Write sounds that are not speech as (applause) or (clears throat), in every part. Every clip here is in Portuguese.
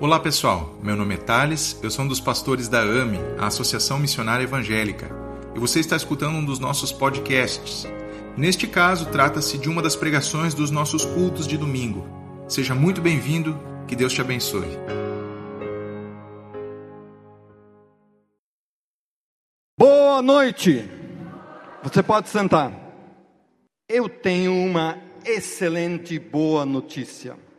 Olá pessoal, meu nome é Thales, eu sou um dos pastores da AME, a Associação Missionária Evangélica, e você está escutando um dos nossos podcasts. Neste caso, trata-se de uma das pregações dos nossos cultos de domingo. Seja muito bem-vindo, que Deus te abençoe. Boa noite! Você pode sentar. Eu tenho uma excelente boa notícia.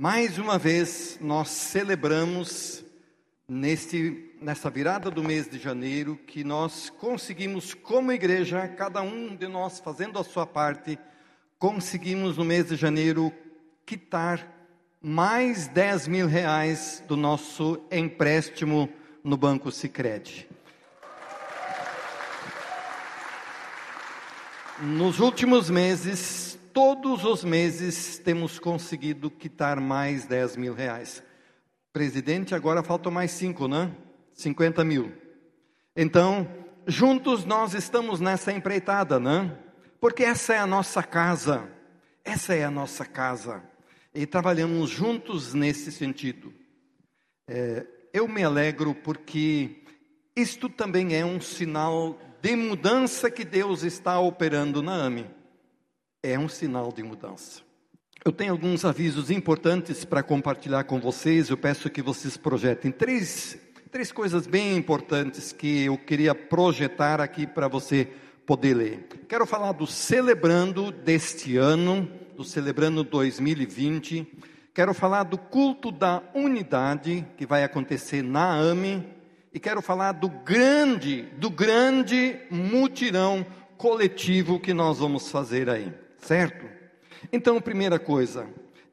Mais uma vez, nós celebramos neste, nessa virada do mês de janeiro que nós conseguimos, como igreja, cada um de nós fazendo a sua parte, conseguimos no mês de janeiro quitar mais 10 mil reais do nosso empréstimo no Banco Sicredi. Nos últimos meses, todos os meses temos conseguido quitar mais 10 mil reais. Presidente, agora faltam mais 5, né? 50 mil. Então, juntos nós estamos nessa empreitada, né? Porque essa é a nossa casa. Essa é a nossa casa. E trabalhamos juntos nesse sentido. É, eu me alegro porque isto também é um sinal de mudança que Deus está operando na AME é um sinal de mudança. Eu tenho alguns avisos importantes para compartilhar com vocês. Eu peço que vocês projetem três, três coisas bem importantes que eu queria projetar aqui para você poder ler. Quero falar do celebrando deste ano, do celebrando 2020. Quero falar do culto da unidade que vai acontecer na AME e quero falar do grande, do grande mutirão coletivo que nós vamos fazer aí certo? Então, primeira coisa,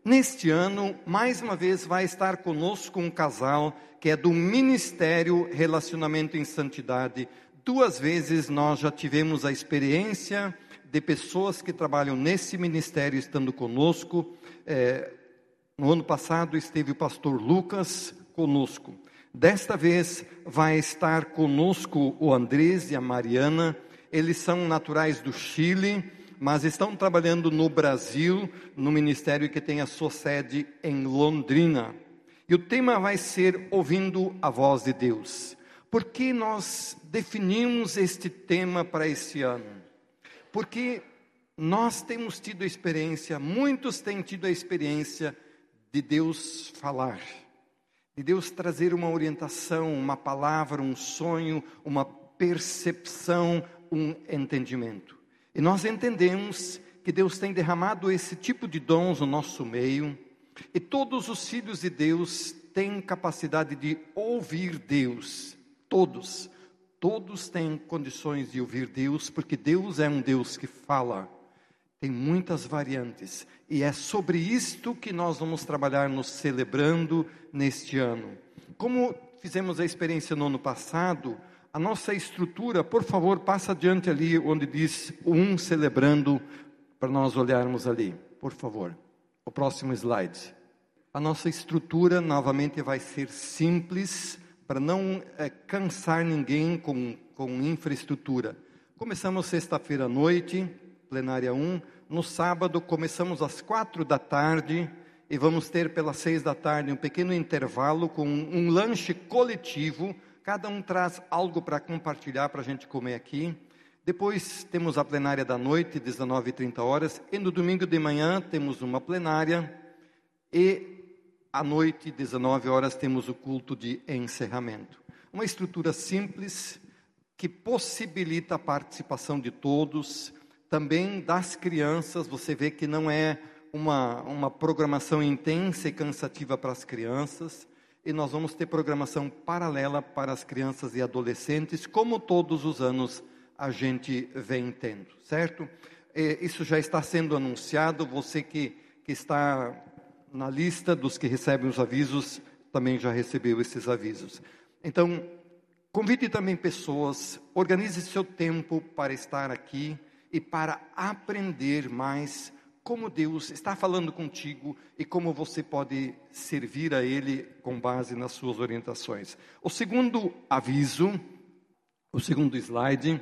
neste ano, mais uma vez, vai estar conosco um casal que é do Ministério Relacionamento em Santidade. Duas vezes nós já tivemos a experiência de pessoas que trabalham nesse ministério estando conosco. É, no ano passado esteve o pastor Lucas conosco. Desta vez vai estar conosco o Andrés e a Mariana. Eles são naturais do Chile mas estão trabalhando no Brasil, no ministério que tem a sua sede em Londrina. E o tema vai ser Ouvindo a Voz de Deus. Por que nós definimos este tema para esse ano? Porque nós temos tido a experiência, muitos têm tido a experiência de Deus falar, de Deus trazer uma orientação, uma palavra, um sonho, uma percepção, um entendimento. E nós entendemos que Deus tem derramado esse tipo de dons no nosso meio, e todos os filhos de Deus têm capacidade de ouvir Deus. Todos. Todos têm condições de ouvir Deus, porque Deus é um Deus que fala. Tem muitas variantes. E é sobre isto que nós vamos trabalhar nos celebrando neste ano. Como fizemos a experiência no ano passado, a nossa estrutura, por favor, passa adiante ali onde diz um celebrando, para nós olharmos ali, por favor. O próximo slide. A nossa estrutura novamente vai ser simples, para não é, cansar ninguém com, com infraestrutura. Começamos sexta-feira à noite, plenária 1. No sábado, começamos às quatro da tarde e vamos ter pelas seis da tarde um pequeno intervalo com um lanche coletivo Cada um traz algo para compartilhar para a gente comer aqui. Depois temos a plenária da noite, 19h30 horas. E no domingo de manhã temos uma plenária. E à noite, 19 horas, temos o culto de encerramento. Uma estrutura simples que possibilita a participação de todos, também das crianças. Você vê que não é uma, uma programação intensa e cansativa para as crianças e nós vamos ter programação paralela para as crianças e adolescentes, como todos os anos a gente vem tendo, certo? isso já está sendo anunciado, você que, que está na lista dos que recebem os avisos, também já recebeu esses avisos. Então, convide também pessoas, organize seu tempo para estar aqui e para aprender mais como Deus está falando contigo e como você pode servir a Ele com base nas suas orientações. O segundo aviso, o segundo slide,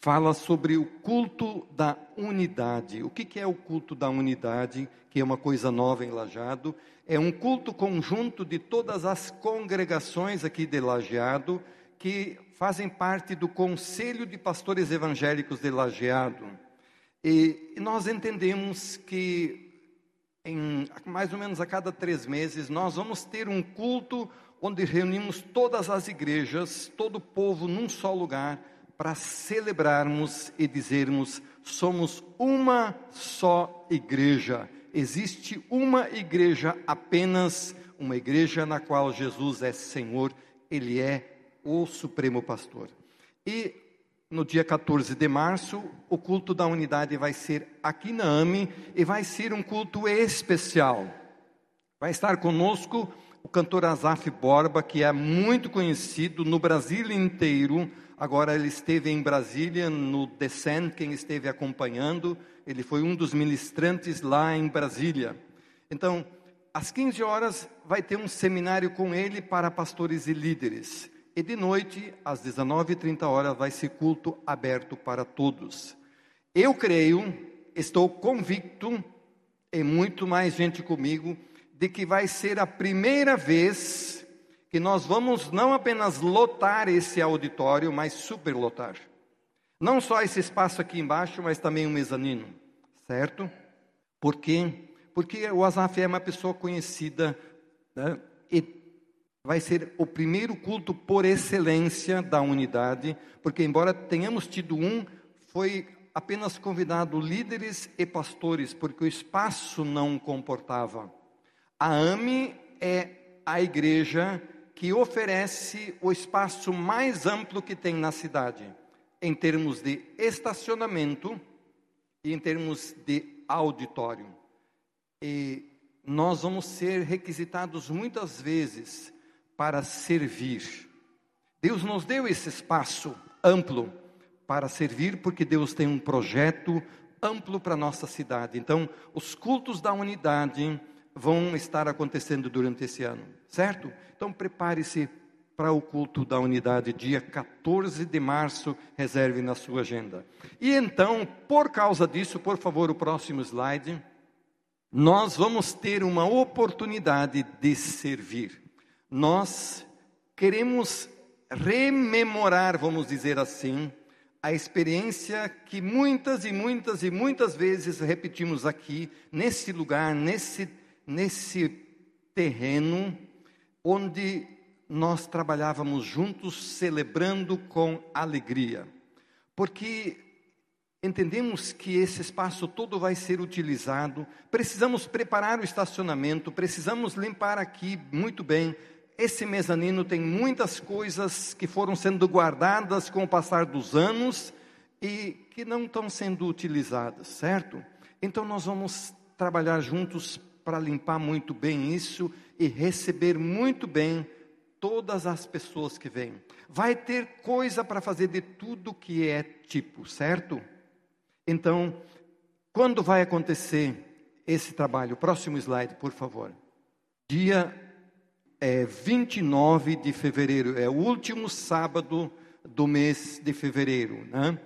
fala sobre o culto da unidade. O que, é o culto da unidade? Que é uma coisa nova em Lajeado. É um culto conjunto de todas as congregações aqui de Lajeado que fazem parte do Conselho de Pastores Evangélicos de Lajeado. E nós entendemos que em mais ou menos a cada três meses nós vamos ter um culto onde reunimos todas as igrejas, todo o povo num só lugar para celebrarmos e dizermos: somos uma só igreja. Existe uma igreja apenas, uma igreja na qual Jesus é Senhor, Ele é o Supremo Pastor. E no dia 14 de março, o culto da unidade vai ser aqui na AME e vai ser um culto especial. Vai estar conosco o cantor Azaf Borba, que é muito conhecido no Brasil inteiro Agora ele esteve em Brasília no Descent, quem esteve acompanhando, ele foi um dos ministrantes lá em Brasília. Então, às 15 horas vai ter um seminário com ele para pastores e líderes. E de noite, às 19h30 horas, vai ser culto aberto para todos. Eu creio, estou convicto, e muito mais gente comigo, de que vai ser a primeira vez que nós vamos não apenas lotar esse auditório, mas superlotar. Não só esse espaço aqui embaixo, mas também o mezanino, certo? Por quê? Porque o Azaf é uma pessoa conhecida né? e vai ser o primeiro culto por excelência da unidade, porque embora tenhamos tido um, foi apenas convidado líderes e pastores, porque o espaço não comportava. A AME é a igreja que oferece o espaço mais amplo que tem na cidade, em termos de estacionamento e em termos de auditório. E nós vamos ser requisitados muitas vezes para servir. Deus nos deu esse espaço amplo para servir, porque Deus tem um projeto amplo para a nossa cidade. Então, os cultos da unidade vão estar acontecendo durante esse ano, certo? Então prepare-se para o culto da unidade, dia 14 de março, reserve na sua agenda. E então, por causa disso, por favor, o próximo slide, nós vamos ter uma oportunidade de servir. Nós queremos rememorar, vamos dizer assim, a experiência que muitas e muitas e muitas vezes repetimos aqui, nesse lugar, nesse nesse terreno onde nós trabalhávamos juntos, celebrando com alegria. Porque entendemos que esse espaço todo vai ser utilizado, precisamos preparar o estacionamento, precisamos limpar aqui muito bem. Esse mezanino tem muitas coisas que foram sendo guardadas com o passar dos anos e que não estão sendo utilizadas, certo? Então nós vamos trabalhar juntos para limpar muito bem isso e receber muito bem todas as pessoas que vêm. Vai ter coisa para fazer de tudo que é tipo, certo? Então, quando vai acontecer esse trabalho? Próximo slide, por favor. Dia é, 29 de fevereiro, é o último sábado do mês de fevereiro, né?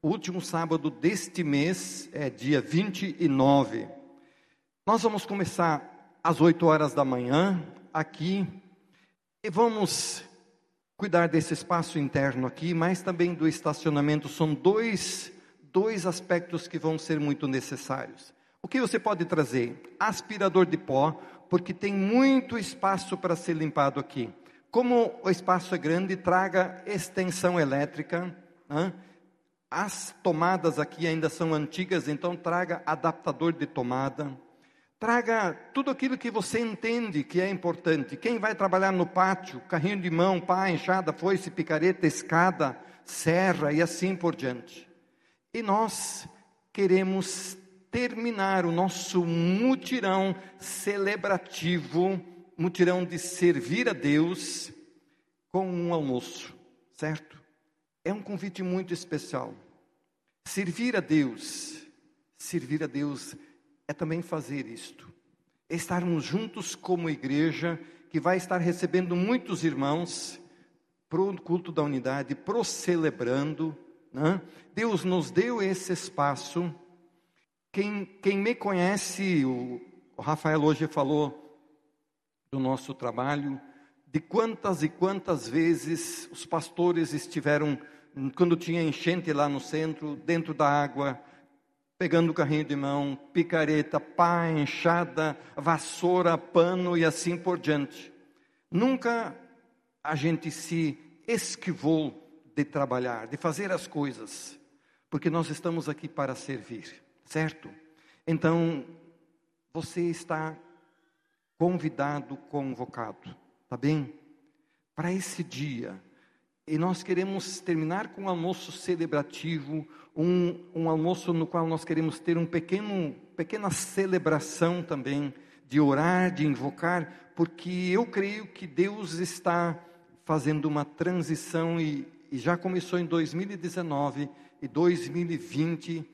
O último sábado deste mês é dia 29. Nós vamos começar às 8 horas da manhã aqui e vamos cuidar desse espaço interno aqui, mas também do estacionamento. São dois, dois aspectos que vão ser muito necessários. O que você pode trazer? Aspirador de pó, porque tem muito espaço para ser limpado aqui. Como o espaço é grande, traga extensão elétrica. Hein? As tomadas aqui ainda são antigas, então traga adaptador de tomada Traga tudo aquilo que você entende que é importante. Quem vai trabalhar no pátio, carrinho de mão, pá, enxada, foice, picareta, escada, serra e assim por diante. E nós queremos terminar o nosso mutirão celebrativo, mutirão de servir a Deus, com um almoço, certo? É um convite muito especial. Servir a Deus, servir a Deus é também fazer isto. É estarmos juntos como igreja, que vai estar recebendo muitos irmãos para o culto da unidade, pro celebrando, Né? Deus nos deu esse espaço. Quem, quem me conhece, o, o Rafael hoje falou do nosso trabalho, de quantas e quantas vezes os pastores estiveram, quando tinha enchente lá no centro, dentro da água, pegando o carrinho de mão, picareta, pá, enxada, vassoura, pano e assim por diante. Nunca a gente se esquivou de trabalhar, de fazer as coisas, porque nós estamos aqui para servir, certo? Então, você está convidado, convocado, tá bem? Para esse dia. E nós queremos terminar com um almoço celebrativo, um, um almoço no qual nós queremos ter um pequeno, pequena celebração também, de orar, de invocar, porque eu creio que Deus está fazendo uma transição e, e já começou em 2019 e 2020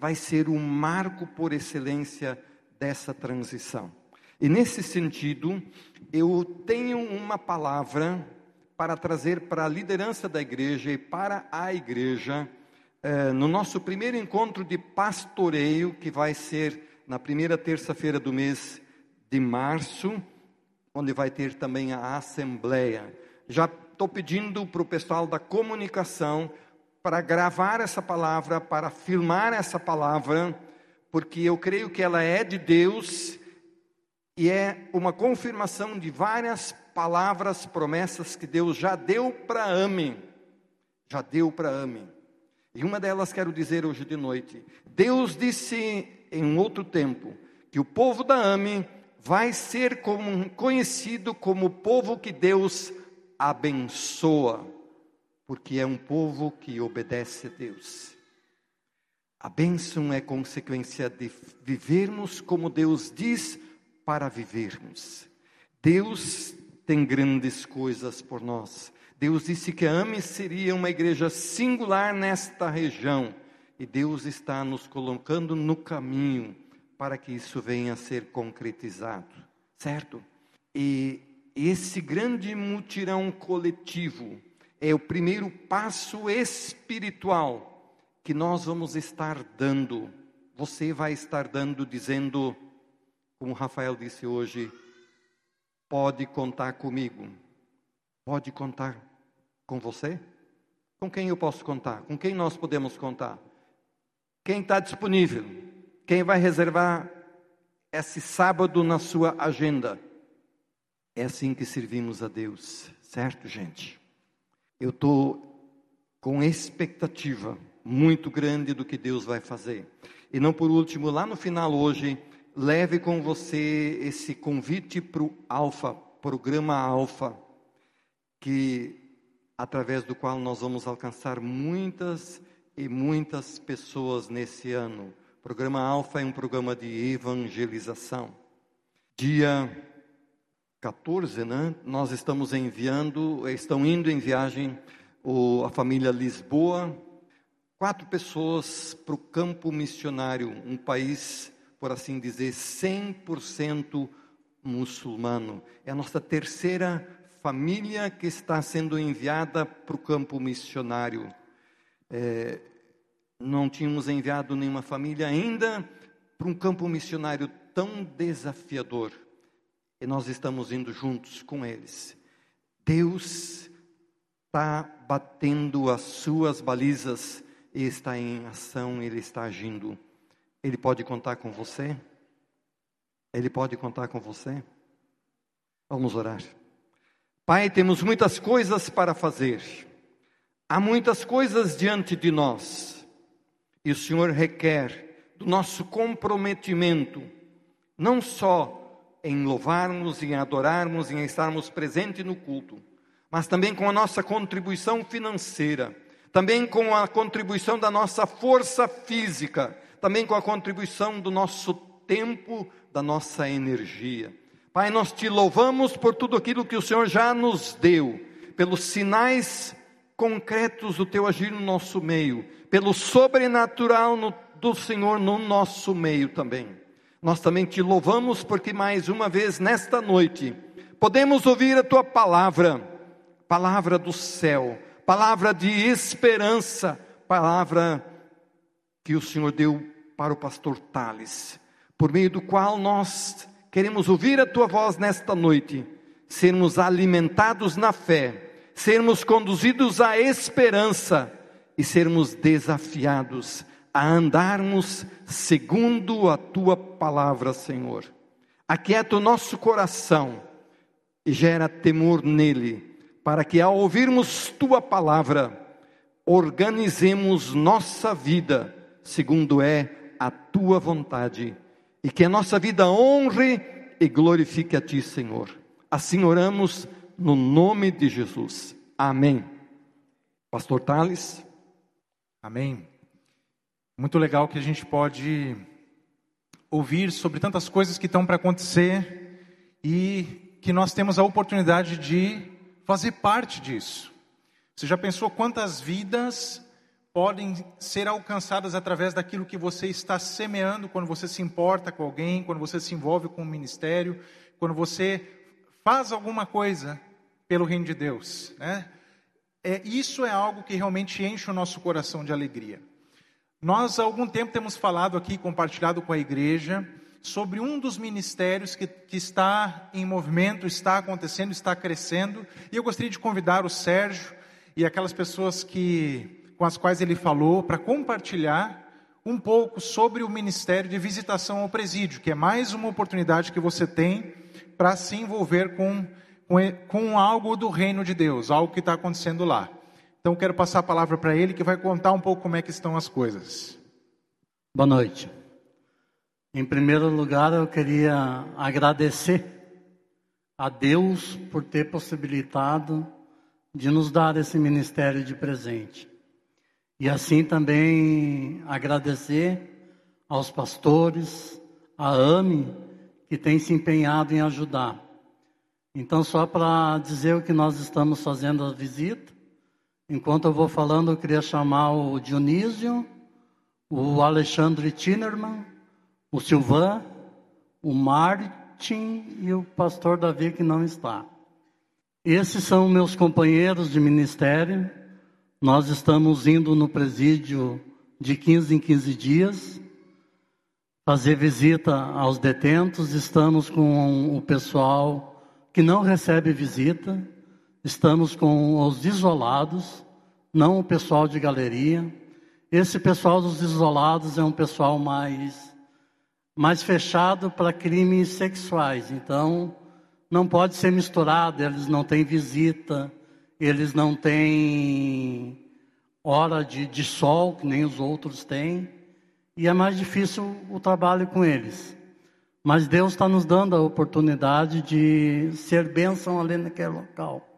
vai ser o marco por excelência dessa transição. E nesse sentido, eu tenho uma palavra para trazer para a liderança da igreja e para a igreja, eh, no nosso primeiro encontro de pastoreio, que vai ser na primeira terça-feira do mês de março, onde vai ter também a assembleia. Já estou pedindo para o pessoal da comunicação para gravar essa palavra, para filmar essa palavra, porque eu creio que ela é de Deus e é uma confirmação de várias palavras, promessas que Deus já deu para Ame. Já deu para Ame. E uma delas quero dizer hoje de noite. Deus disse em um outro tempo que o povo da Ame vai ser como, conhecido como o povo que Deus abençoa, porque é um povo que obedece a Deus. A bênção é consequência de vivermos como Deus diz para vivermos. Deus tem grandes coisas por nós. Deus disse que a AME seria uma igreja singular nesta região. E Deus está nos colocando no caminho para que isso venha a ser concretizado, certo? E esse grande mutirão coletivo é o primeiro passo espiritual que nós vamos estar dando. Você vai estar dando, dizendo: como Rafael disse hoje, pode contar comigo. Pode contar com você? Com quem eu posso contar? Com quem nós podemos contar? Quem está disponível? Quem vai reservar esse sábado na sua agenda? É assim que servimos a Deus, certo, gente? Eu estou com expectativa muito grande do que Deus vai fazer. E não por último, lá no final hoje, leve com você esse convite para o Alfa, programa Alfa, que através do qual nós vamos alcançar muitas e muitas pessoas nesse ano. O programa Alfa é um programa de evangelização. Dia 14, né? Nós estamos enviando, estão indo em viagem o, a família Lisboa, quatro pessoas para o campo missionário, um país por assim dizer, 100% muçulmano. É a nossa terceira família que está sendo enviada para o campo missionário. É, não tínhamos enviado nenhuma família ainda para um campo missionário tão desafiador. E nós estamos indo juntos com eles. Deus está batendo as suas balizas e está em ação, Ele está agindo. Ele pode contar com você? Ele pode contar com você? Vamos orar. Pai, temos muitas coisas para fazer. Há muitas coisas diante de nós. E o Senhor requer do nosso comprometimento, não só em louvarmos, em adorarmos, em estarmos presentes no culto, mas também com a nossa contribuição financeira, também com a contribuição da nossa força física, também com a contribuição do nosso tempo, da nossa energia. Pai, nós te louvamos por tudo aquilo que o Senhor já nos deu, pelos sinais concretos do teu agir no nosso meio, pelo sobrenatural no, do Senhor no nosso meio também. Nós também te louvamos porque mais uma vez nesta noite podemos ouvir a tua palavra, palavra do céu, palavra de esperança, palavra que o Senhor deu para o pastor Tales, por meio do qual nós queremos ouvir a tua voz nesta noite, sermos alimentados na fé, sermos conduzidos à esperança e sermos desafiados a andarmos segundo a tua palavra, Senhor. Aquieta o nosso coração e gera temor nele, para que ao ouvirmos tua palavra, organizemos nossa vida segundo é a tua vontade e que a nossa vida honre e glorifique a ti, Senhor. Assim oramos no nome de Jesus. Amém. Pastor Tales. Amém. Muito legal que a gente pode ouvir sobre tantas coisas que estão para acontecer e que nós temos a oportunidade de fazer parte disso. Você já pensou quantas vidas podem ser alcançadas através daquilo que você está semeando quando você se importa com alguém, quando você se envolve com o ministério, quando você faz alguma coisa pelo reino de Deus, né? É, isso é algo que realmente enche o nosso coração de alegria. Nós, há algum tempo, temos falado aqui, compartilhado com a igreja, sobre um dos ministérios que, que está em movimento, está acontecendo, está crescendo, e eu gostaria de convidar o Sérgio e aquelas pessoas que, com as quais ele falou para compartilhar um pouco sobre o ministério de visitação ao presídio, que é mais uma oportunidade que você tem para se envolver com, com, com algo do reino de Deus, algo que está acontecendo lá. Então, quero passar a palavra para ele, que vai contar um pouco como é que estão as coisas. Boa noite. Em primeiro lugar, eu queria agradecer a Deus por ter possibilitado de nos dar esse ministério de presente. E assim também agradecer aos pastores, a AME, que tem se empenhado em ajudar. Então, só para dizer o que nós estamos fazendo a visita, Enquanto eu vou falando, eu queria chamar o Dionísio, o Alexandre Tinerman, o Silvan, o Martin e o pastor Davi que não está. Esses são meus companheiros de ministério. Nós estamos indo no presídio de 15 em 15 dias, fazer visita aos detentos. Estamos com o pessoal que não recebe visita estamos com os isolados, não o pessoal de galeria. Esse pessoal dos isolados é um pessoal mais, mais fechado para crimes sexuais, então não pode ser misturado, eles não têm visita, eles não têm hora de, de sol, que nem os outros têm, e é mais difícil o trabalho com eles. Mas Deus está nos dando a oportunidade de ser bênção ali naquele local.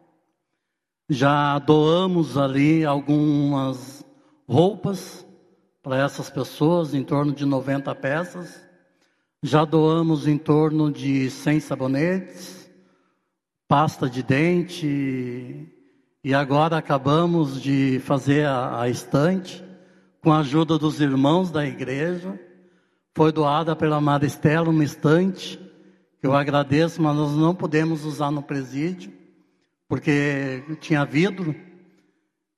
Já doamos ali algumas roupas para essas pessoas, em torno de 90 peças. Já doamos em torno de 100 sabonetes, pasta de dente, e agora acabamos de fazer a, a estante com a ajuda dos irmãos da igreja. Foi doada pela Maristela uma estante, que eu agradeço, mas nós não podemos usar no presídio porque tinha vidro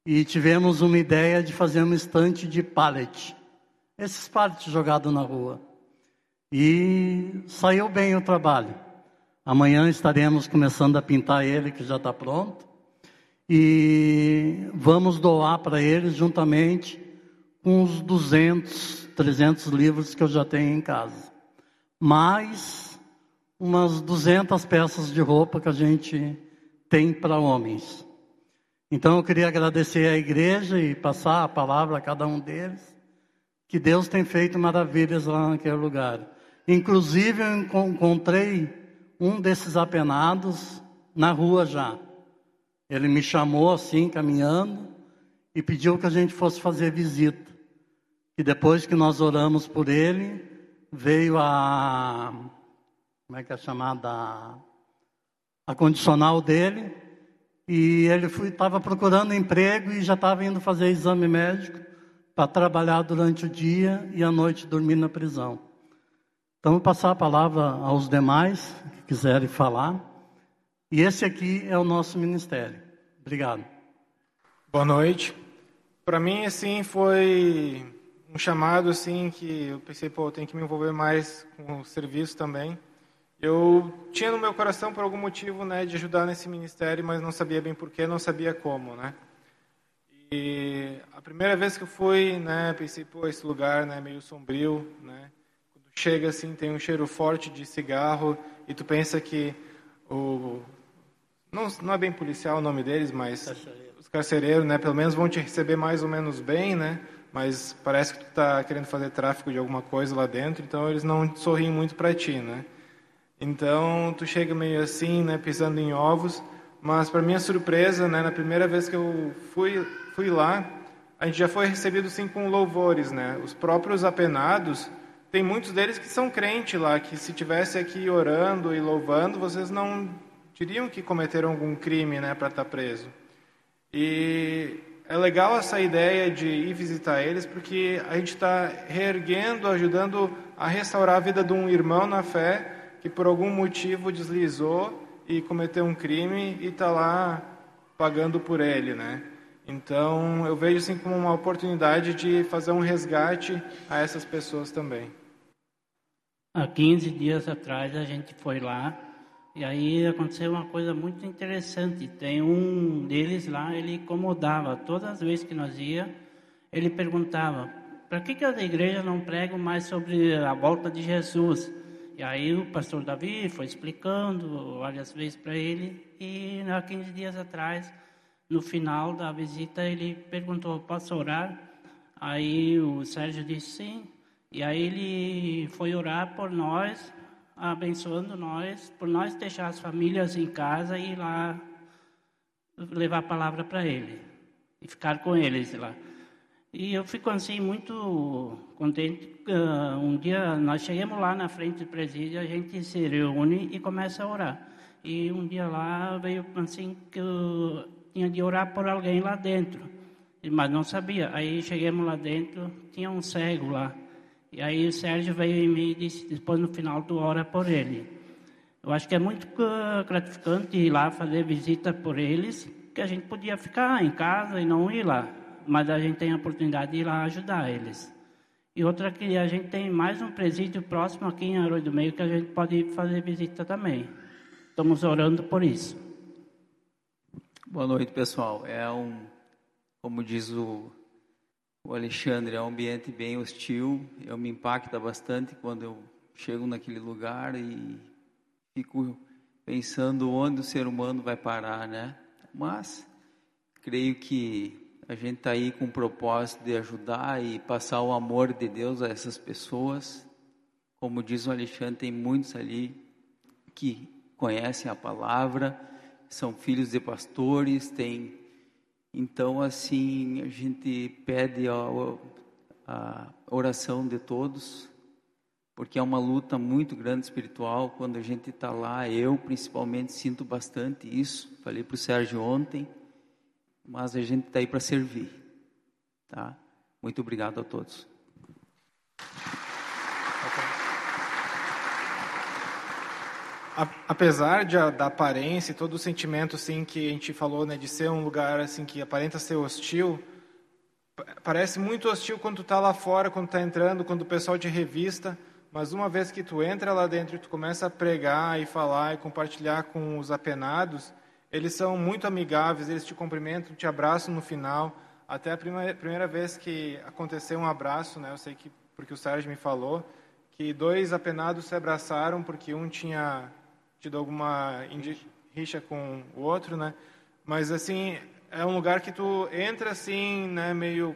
e tivemos uma ideia de fazer uma estante de pallet, esses pallets jogados na rua. E saiu bem o trabalho. Amanhã estaremos começando a pintar ele, que já está pronto, e vamos doar para eles juntamente com uns 200, 300 livros que eu já tenho em casa. Mais umas 200 peças de roupa que a gente tem para homens. Então eu queria agradecer à igreja e passar a palavra a cada um deles, que Deus tem feito maravilhas lá naquele lugar. Inclusive eu encontrei um desses apenados na rua já. Ele me chamou assim, caminhando, e pediu que a gente fosse fazer visita. E depois que nós oramos por ele, veio a. Como é que é chamada? A condicional dele e ele estava procurando emprego e já estava indo fazer exame médico para trabalhar durante o dia e à noite dormir na prisão. Então, vou passar a palavra aos demais que quiserem falar. E esse aqui é o nosso ministério. Obrigado. Boa noite. Para mim, assim, foi um chamado, assim, que eu pensei, pô, eu tenho que me envolver mais com o serviço também. Eu tinha no meu coração, por algum motivo, né, de ajudar nesse ministério, mas não sabia bem porquê, não sabia como, né. E a primeira vez que eu fui, né, pensei, pô, esse lugar, né, meio sombrio, né, quando chega assim, tem um cheiro forte de cigarro e tu pensa que o não, não é bem policial o nome deles, mas os carcereiros, né, pelo menos vão te receber mais ou menos bem, né, mas parece que tu está querendo fazer tráfico de alguma coisa lá dentro, então eles não sorriem muito para ti, né. Então tu chega meio assim, né, pisando em ovos, mas para minha surpresa, né, na primeira vez que eu fui fui lá, a gente já foi recebido sim com louvores, né? Os próprios apenados, tem muitos deles que são crentes lá, que se tivesse aqui orando e louvando, vocês não diriam que cometeram algum crime, né, para estar tá preso. E é legal essa ideia de ir visitar eles, porque a gente está reerguendo, ajudando a restaurar a vida de um irmão na fé que por algum motivo deslizou e cometeu um crime e está lá pagando por ele, né? Então, eu vejo assim como uma oportunidade de fazer um resgate a essas pessoas também. Há 15 dias atrás a gente foi lá e aí aconteceu uma coisa muito interessante. Tem um deles lá, ele incomodava. Todas as vezes que nós ia, ele perguntava: para que, que as igrejas não pregam mais sobre a volta de Jesus? E aí o pastor Davi foi explicando várias vezes para ele. E há 15 dias atrás no final da visita, ele perguntou: Posso orar? Aí o Sérgio disse sim. E aí ele foi orar por nós, abençoando nós, por nós deixar as famílias em casa e ir lá levar a palavra para ele e ficar com eles lá. E eu fico assim muito contente. Um dia nós chegamos lá na frente do presídio, a gente se reúne e começa a orar. E um dia lá veio assim que tinha de orar por alguém lá dentro, mas não sabia. Aí chegamos lá dentro, tinha um cego lá. E aí o Sérgio veio em mim e disse, depois no final tu ora por ele. Eu acho que é muito gratificante ir lá fazer visita por eles, que a gente podia ficar em casa e não ir lá, mas a gente tem a oportunidade de ir lá ajudar eles. E outra que a gente tem mais um presídio próximo aqui em Arroio do Meio que a gente pode fazer visita também. Estamos orando por isso. Boa noite, pessoal. É um, como diz o, o Alexandre, é um ambiente bem hostil. Eu me impacta bastante quando eu chego naquele lugar e fico pensando onde o ser humano vai parar, né? Mas creio que a gente está aí com o propósito de ajudar e passar o amor de Deus a essas pessoas. Como diz o Alexandre, tem muitos ali que conhecem a palavra são filhos de pastores, tem. Então, assim, a gente pede a, a oração de todos, porque é uma luta muito grande espiritual. Quando a gente está lá, eu principalmente sinto bastante isso. Falei para o Sérgio ontem, mas a gente está aí para servir, tá? Muito obrigado a todos. apesar de, da aparência e todo o sentimento assim que a gente falou, né, de ser um lugar assim que aparenta ser hostil, parece muito hostil quando tu tá lá fora, quando tá entrando, quando o pessoal te revista, mas uma vez que tu entra lá dentro e tu começa a pregar e falar e compartilhar com os apenados, eles são muito amigáveis, eles te cumprimentam, te abraçam no final. Até a primeira, primeira vez que aconteceu um abraço, né, eu sei que porque o Sérgio me falou, que dois apenados se abraçaram porque um tinha tido alguma rixa com o outro, né? Mas assim, é um lugar que tu entra assim, né, meio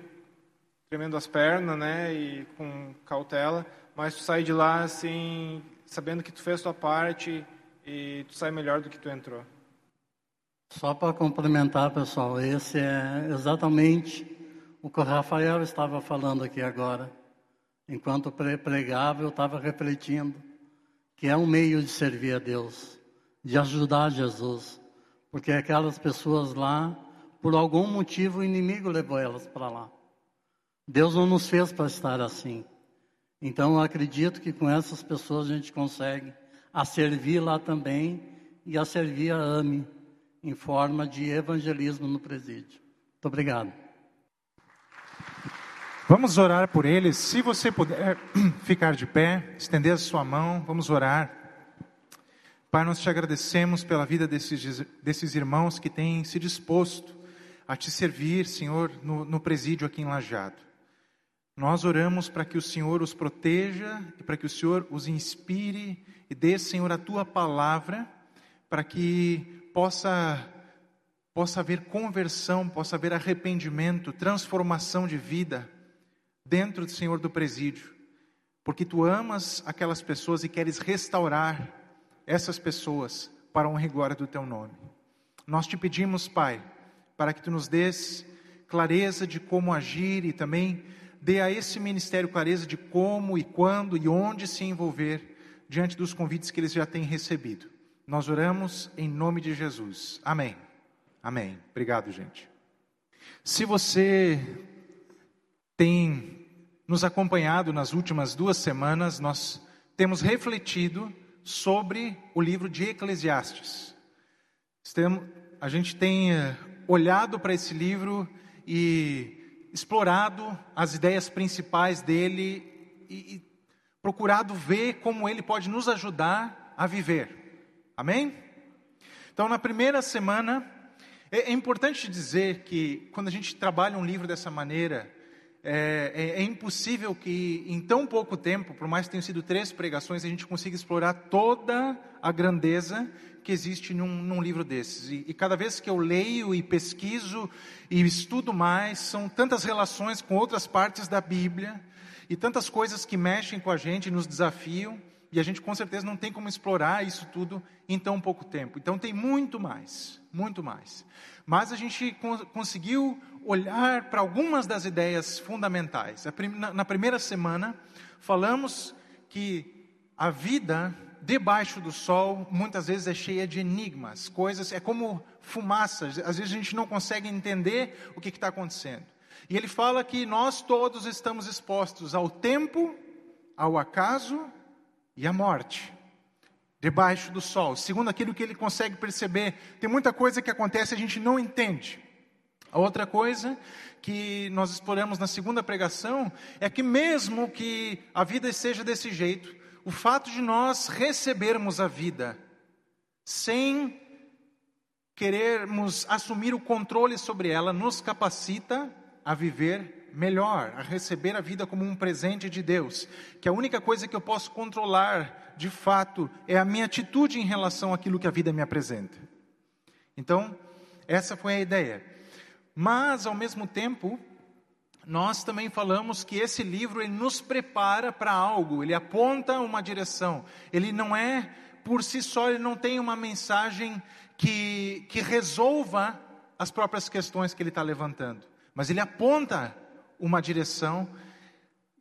tremendo as pernas, né, e com cautela, mas tu sai de lá assim, sabendo que tu fez tua parte e tu sai melhor do que tu entrou. Só para complementar, pessoal, esse é exatamente o que o Rafael estava falando aqui agora. Enquanto pregava, eu estava refletindo que é um meio de servir a Deus, de ajudar Jesus, porque aquelas pessoas lá, por algum motivo, o inimigo levou elas para lá. Deus não nos fez para estar assim. Então, eu acredito que com essas pessoas a gente consegue a servir lá também e a servir a AME em forma de evangelismo no presídio. Muito obrigado. Vamos orar por eles. Se você puder (clears throat) ficar de pé, estender a sua mão, vamos orar. Pai, nós te agradecemos pela vida desses, desses irmãos que têm se disposto a te servir, Senhor, no, no presídio aqui em Lajado. Nós oramos para que o Senhor os proteja e para que o Senhor os inspire e dê, Senhor, a tua palavra para que possa possa haver conversão, possa haver arrependimento, transformação de vida dentro do Senhor do presídio, porque tu amas aquelas pessoas e queres restaurar essas pessoas para a honra e glória do teu nome. Nós te pedimos, Pai, para que tu nos dês clareza de como agir e também dê a esse ministério clareza de como e quando e onde se envolver diante dos convites que eles já têm recebido. Nós oramos em nome de Jesus. Amém. Amém. Obrigado, gente. Se você tem nos acompanhado nas últimas duas semanas, nós temos refletido sobre o livro de Eclesiastes. A gente tem eh, olhado para esse livro e explorado as ideias principais dele e, e procurado ver como ele pode nos ajudar a viver. Amém? Então, na primeira semana, é, é importante dizer que quando a gente trabalha um livro dessa maneira, é, é, é, impossível que em tão pouco tempo, por mais que tenham sido três pregações, a gente consiga explorar toda a grandeza que existe num, num livro desses. E, e, cada vez que eu leio e pesquiso e estudo mais, são tantas relações com outras partes da Bíblia e tantas coisas que mexem com a gente, nos desafiam, e a gente com certeza não tem como explorar isso tudo em tão pouco tempo. Então tem muito mais, muito mais. Mas a gente conseguiu olhar para algumas das ideias fundamentais. Na primeira semana, falamos que a vida debaixo do sol muitas vezes é cheia de enigmas, coisas, é como fumaça, às vezes a gente não consegue entender o que está acontecendo. E ele fala que nós todos estamos expostos ao tempo, ao acaso e à morte debaixo do sol, segundo aquilo que ele consegue perceber. Tem muita coisa que acontece e a gente não entende. A outra coisa que nós exploramos na segunda pregação é que, mesmo que a vida seja desse jeito, o fato de nós recebermos a vida sem querermos assumir o controle sobre ela nos capacita a viver melhor, a receber a vida como um presente de Deus. Que a única coisa que eu posso controlar de fato, é a minha atitude em relação àquilo que a vida me apresenta. Então, essa foi a ideia. Mas, ao mesmo tempo, nós também falamos que esse livro ele nos prepara para algo, ele aponta uma direção. Ele não é, por si só, ele não tem uma mensagem que, que resolva as próprias questões que ele está levantando. Mas ele aponta uma direção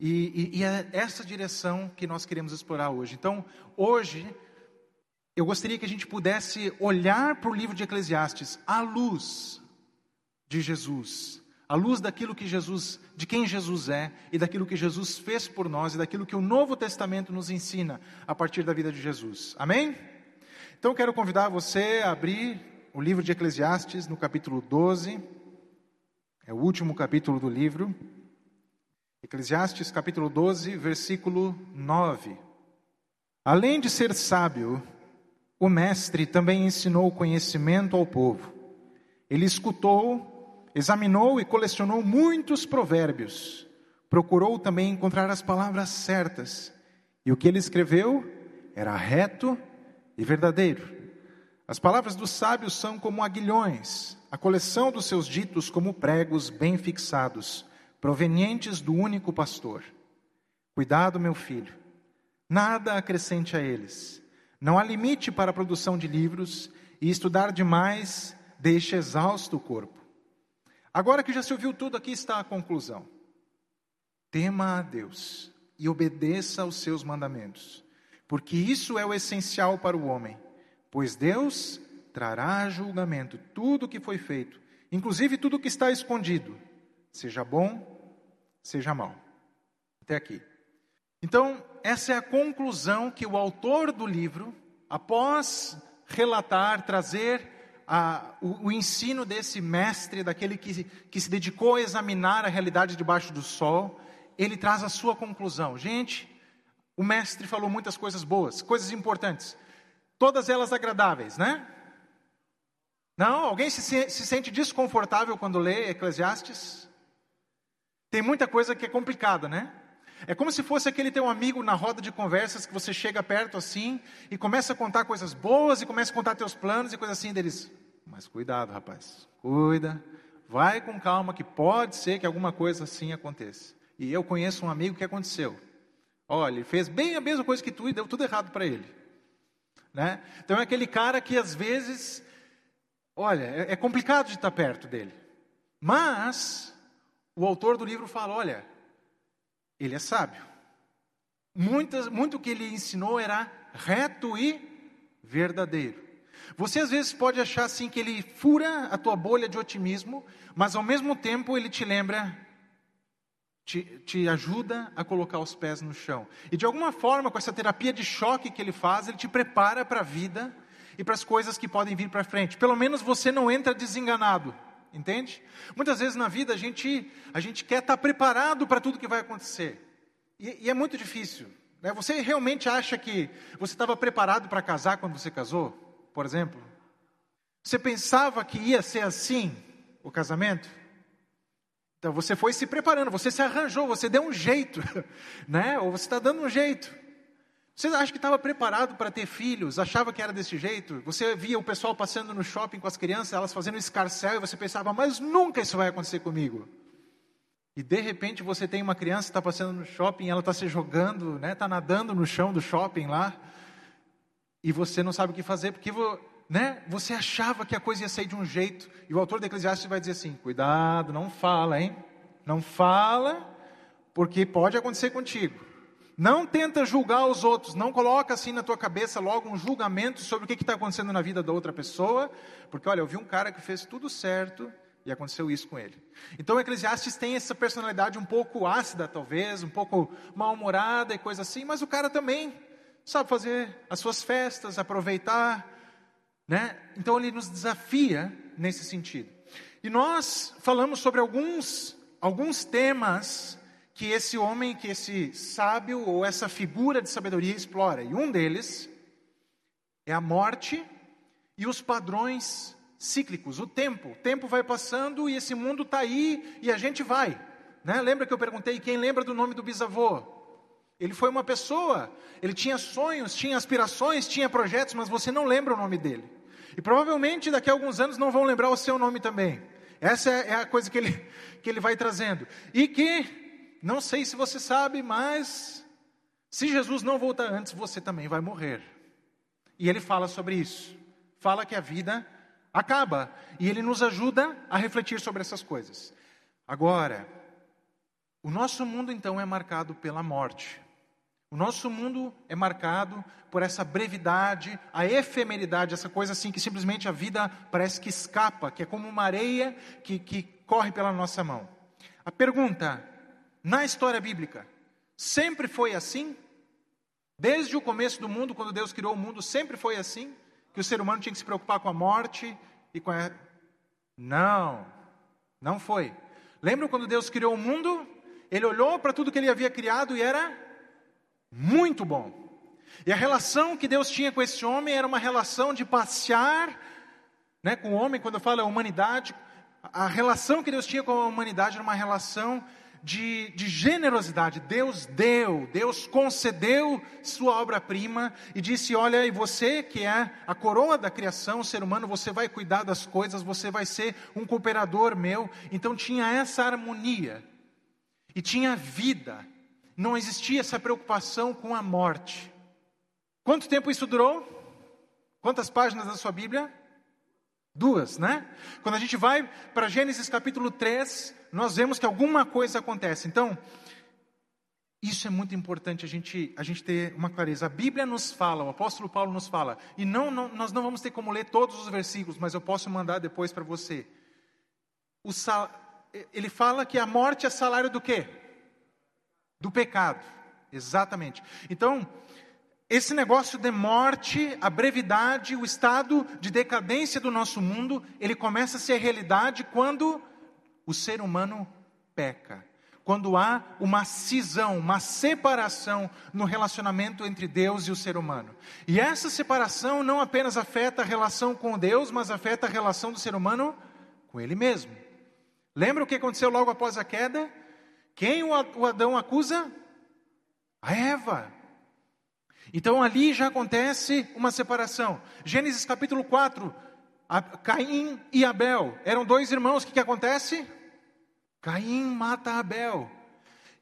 e, e, e, é essa direção que nós queremos explorar hoje. Então, hoje, eu gostaria que a gente pudesse olhar para o livro de Eclesiastes à luz de Jesus, à luz daquilo que Jesus, de quem Jesus é e daquilo que Jesus fez por nós e daquilo que o Novo Testamento nos ensina a partir da vida de Jesus. Amém? Então, quero convidar você a abrir o livro de Eclesiastes no capítulo 12, é o último capítulo do livro. Eclesiastes capítulo 12, versículo 9. Além de ser sábio, o mestre também ensinou conhecimento ao povo. Ele escutou, examinou e colecionou muitos provérbios. Procurou também encontrar as palavras certas. E o que ele escreveu era reto e verdadeiro. As palavras dos sábios são como aguilhões, a coleção dos seus ditos como pregos bem fixados provenientes do único pastor. Cuidado, meu filho, nada acrescente a eles. Não há limite para a produção de livros, e estudar demais deixa exausto o corpo. Agora que já se ouviu tudo, aqui está a conclusão. Tema a Deus e obedeça aos seus mandamentos, porque isso é o essencial para o homem, pois Deus trará a julgamento tudo o que foi feito, inclusive tudo o que está escondido seja bom, seja mal. Até aqui. Então, essa é a conclusão que o autor do livro, após relatar, trazer a, o, o, ensino desse mestre, daquele que, que se dedicou a examinar a realidade debaixo do sol, ele traz a sua conclusão. Gente, o mestre falou muitas coisas boas, coisas importantes, todas elas agradáveis, né? Não? Alguém se, se sente desconfortável quando lê Eclesiastes? Tem muita coisa que é complicada, né? É como se fosse aquele teu amigo na roda de conversas que você chega perto assim e começa a contar coisas boas e começa a contar teus planos e coisas assim deles. Mas cuidado, rapaz. Cuida. Vai com calma que pode ser que alguma coisa assim aconteça. E eu conheço um amigo que aconteceu. Olha, ele fez bem a mesma coisa que tu e deu tudo errado para ele. Né? Então é aquele cara que às vezes, olha, é, é complicado de estar perto dele. Mas o autor do livro fala, olha, ele é sábio. Muitas, muito que ele ensinou era reto e verdadeiro. Você às vezes pode achar assim que ele fura a tua bolha de otimismo, mas ao mesmo tempo ele te lembra, te, te ajuda a colocar os pés no chão. E de alguma forma, com essa terapia de choque que ele faz, ele te prepara para a vida e para as coisas que podem vir para frente. Pelo menos você não entra desenganado. Entende? Muitas vezes na vida a gente, a gente quer estar preparado para tudo que vai acontecer. E, e é muito difícil. Né? Você realmente acha que você estava preparado para casar quando você casou, por exemplo? Você pensava que ia ser assim o casamento? Então você foi se preparando, você se arranjou, você deu um jeito, (laughs) né? Ou você está dando um jeito. Você acha que estava preparado para ter filhos? Achava que era desse jeito? Você via o pessoal passando no shopping com as crianças, elas fazendo escarcel, e você pensava, mas nunca isso vai acontecer comigo. E de repente você tem uma criança que está passando no shopping, ela está se jogando, está né, tá nadando no chão do shopping lá, e você não sabe o que fazer, porque né, você achava que a coisa ia sair de um jeito. E o autor do Eclesiastes vai dizer assim: cuidado, não fala, hein? Não fala, porque pode acontecer contigo. Não tenta julgar os outros, não coloca assim na tua cabeça logo um julgamento sobre o que está acontecendo na vida da outra pessoa, porque olha, eu vi um cara que fez tudo certo e aconteceu isso com ele. Então o Eclesiastes tem essa personalidade um pouco ácida, talvez, um pouco mal-humorada e coisa assim, mas o cara também sabe fazer as suas festas, aproveitar, né? Então ele nos desafia nesse sentido. E nós falamos sobre alguns alguns temas que esse homem, que esse sábio ou essa figura de sabedoria explora. E um deles é a morte e os padrões cíclicos, o tempo. O tempo vai passando e esse mundo está aí e a gente vai. Né? Lembra que eu perguntei quem lembra do nome do bisavô? Ele foi uma pessoa, ele tinha sonhos, tinha aspirações, tinha projetos, mas você não lembra o nome dele. E provavelmente daqui a alguns anos não vão lembrar o seu nome também. Essa é a coisa que ele, que ele vai trazendo. E que não sei se você sabe, mas se Jesus não voltar antes, você também vai morrer. E ele fala sobre isso. Fala que a vida acaba. E ele nos ajuda a refletir sobre essas coisas. Agora, o nosso mundo então é marcado pela morte. O nosso mundo é marcado por essa brevidade, a efemeridade, essa coisa assim que simplesmente a vida parece que escapa, que é como uma areia que, que corre pela nossa mão. A pergunta na história bíblica. Sempre foi assim? Desde o começo do mundo, quando Deus criou o mundo, sempre foi assim? Que o ser humano tinha que se preocupar com a morte e com a. Não, não foi. Lembra quando Deus criou o mundo? Ele olhou para tudo que ele havia criado e era muito bom. E a relação que Deus tinha com esse homem era uma relação de passear né, com o homem, quando eu falo a humanidade, a relação que Deus tinha com a humanidade era uma relação de, de generosidade. Deus deu, Deus concedeu sua obra-prima e disse: Olha, e você que é a coroa da criação, ser humano, você vai cuidar das coisas, você vai ser um cooperador meu. Então tinha essa harmonia e tinha vida, não existia essa preocupação com a morte. Quanto tempo isso durou? Quantas páginas da sua Bíblia? Duas, né? Quando a gente vai para Gênesis capítulo 3, nós vemos que alguma coisa acontece. Então, isso é muito importante a gente, a gente ter uma clareza. A Bíblia nos fala, o apóstolo Paulo nos fala, e não, não nós não vamos ter como ler todos os versículos, mas eu posso mandar depois para você. Sal, ele fala que a morte é salário do quê? Do pecado. Exatamente. Então, esse negócio de morte, a brevidade, o estado de decadência do nosso mundo, ele começa a ser realidade quando o ser humano peca. Quando há uma cisão, uma separação no relacionamento entre Deus e o ser humano. E essa separação não apenas afeta a relação com Deus, mas afeta a relação do ser humano com ele mesmo. Lembra o que aconteceu logo após a queda? Quem o Adão acusa? A Eva. Então ali já acontece uma separação. Gênesis capítulo 4, Caim e Abel eram dois irmãos, o que, que acontece? Caim mata Abel.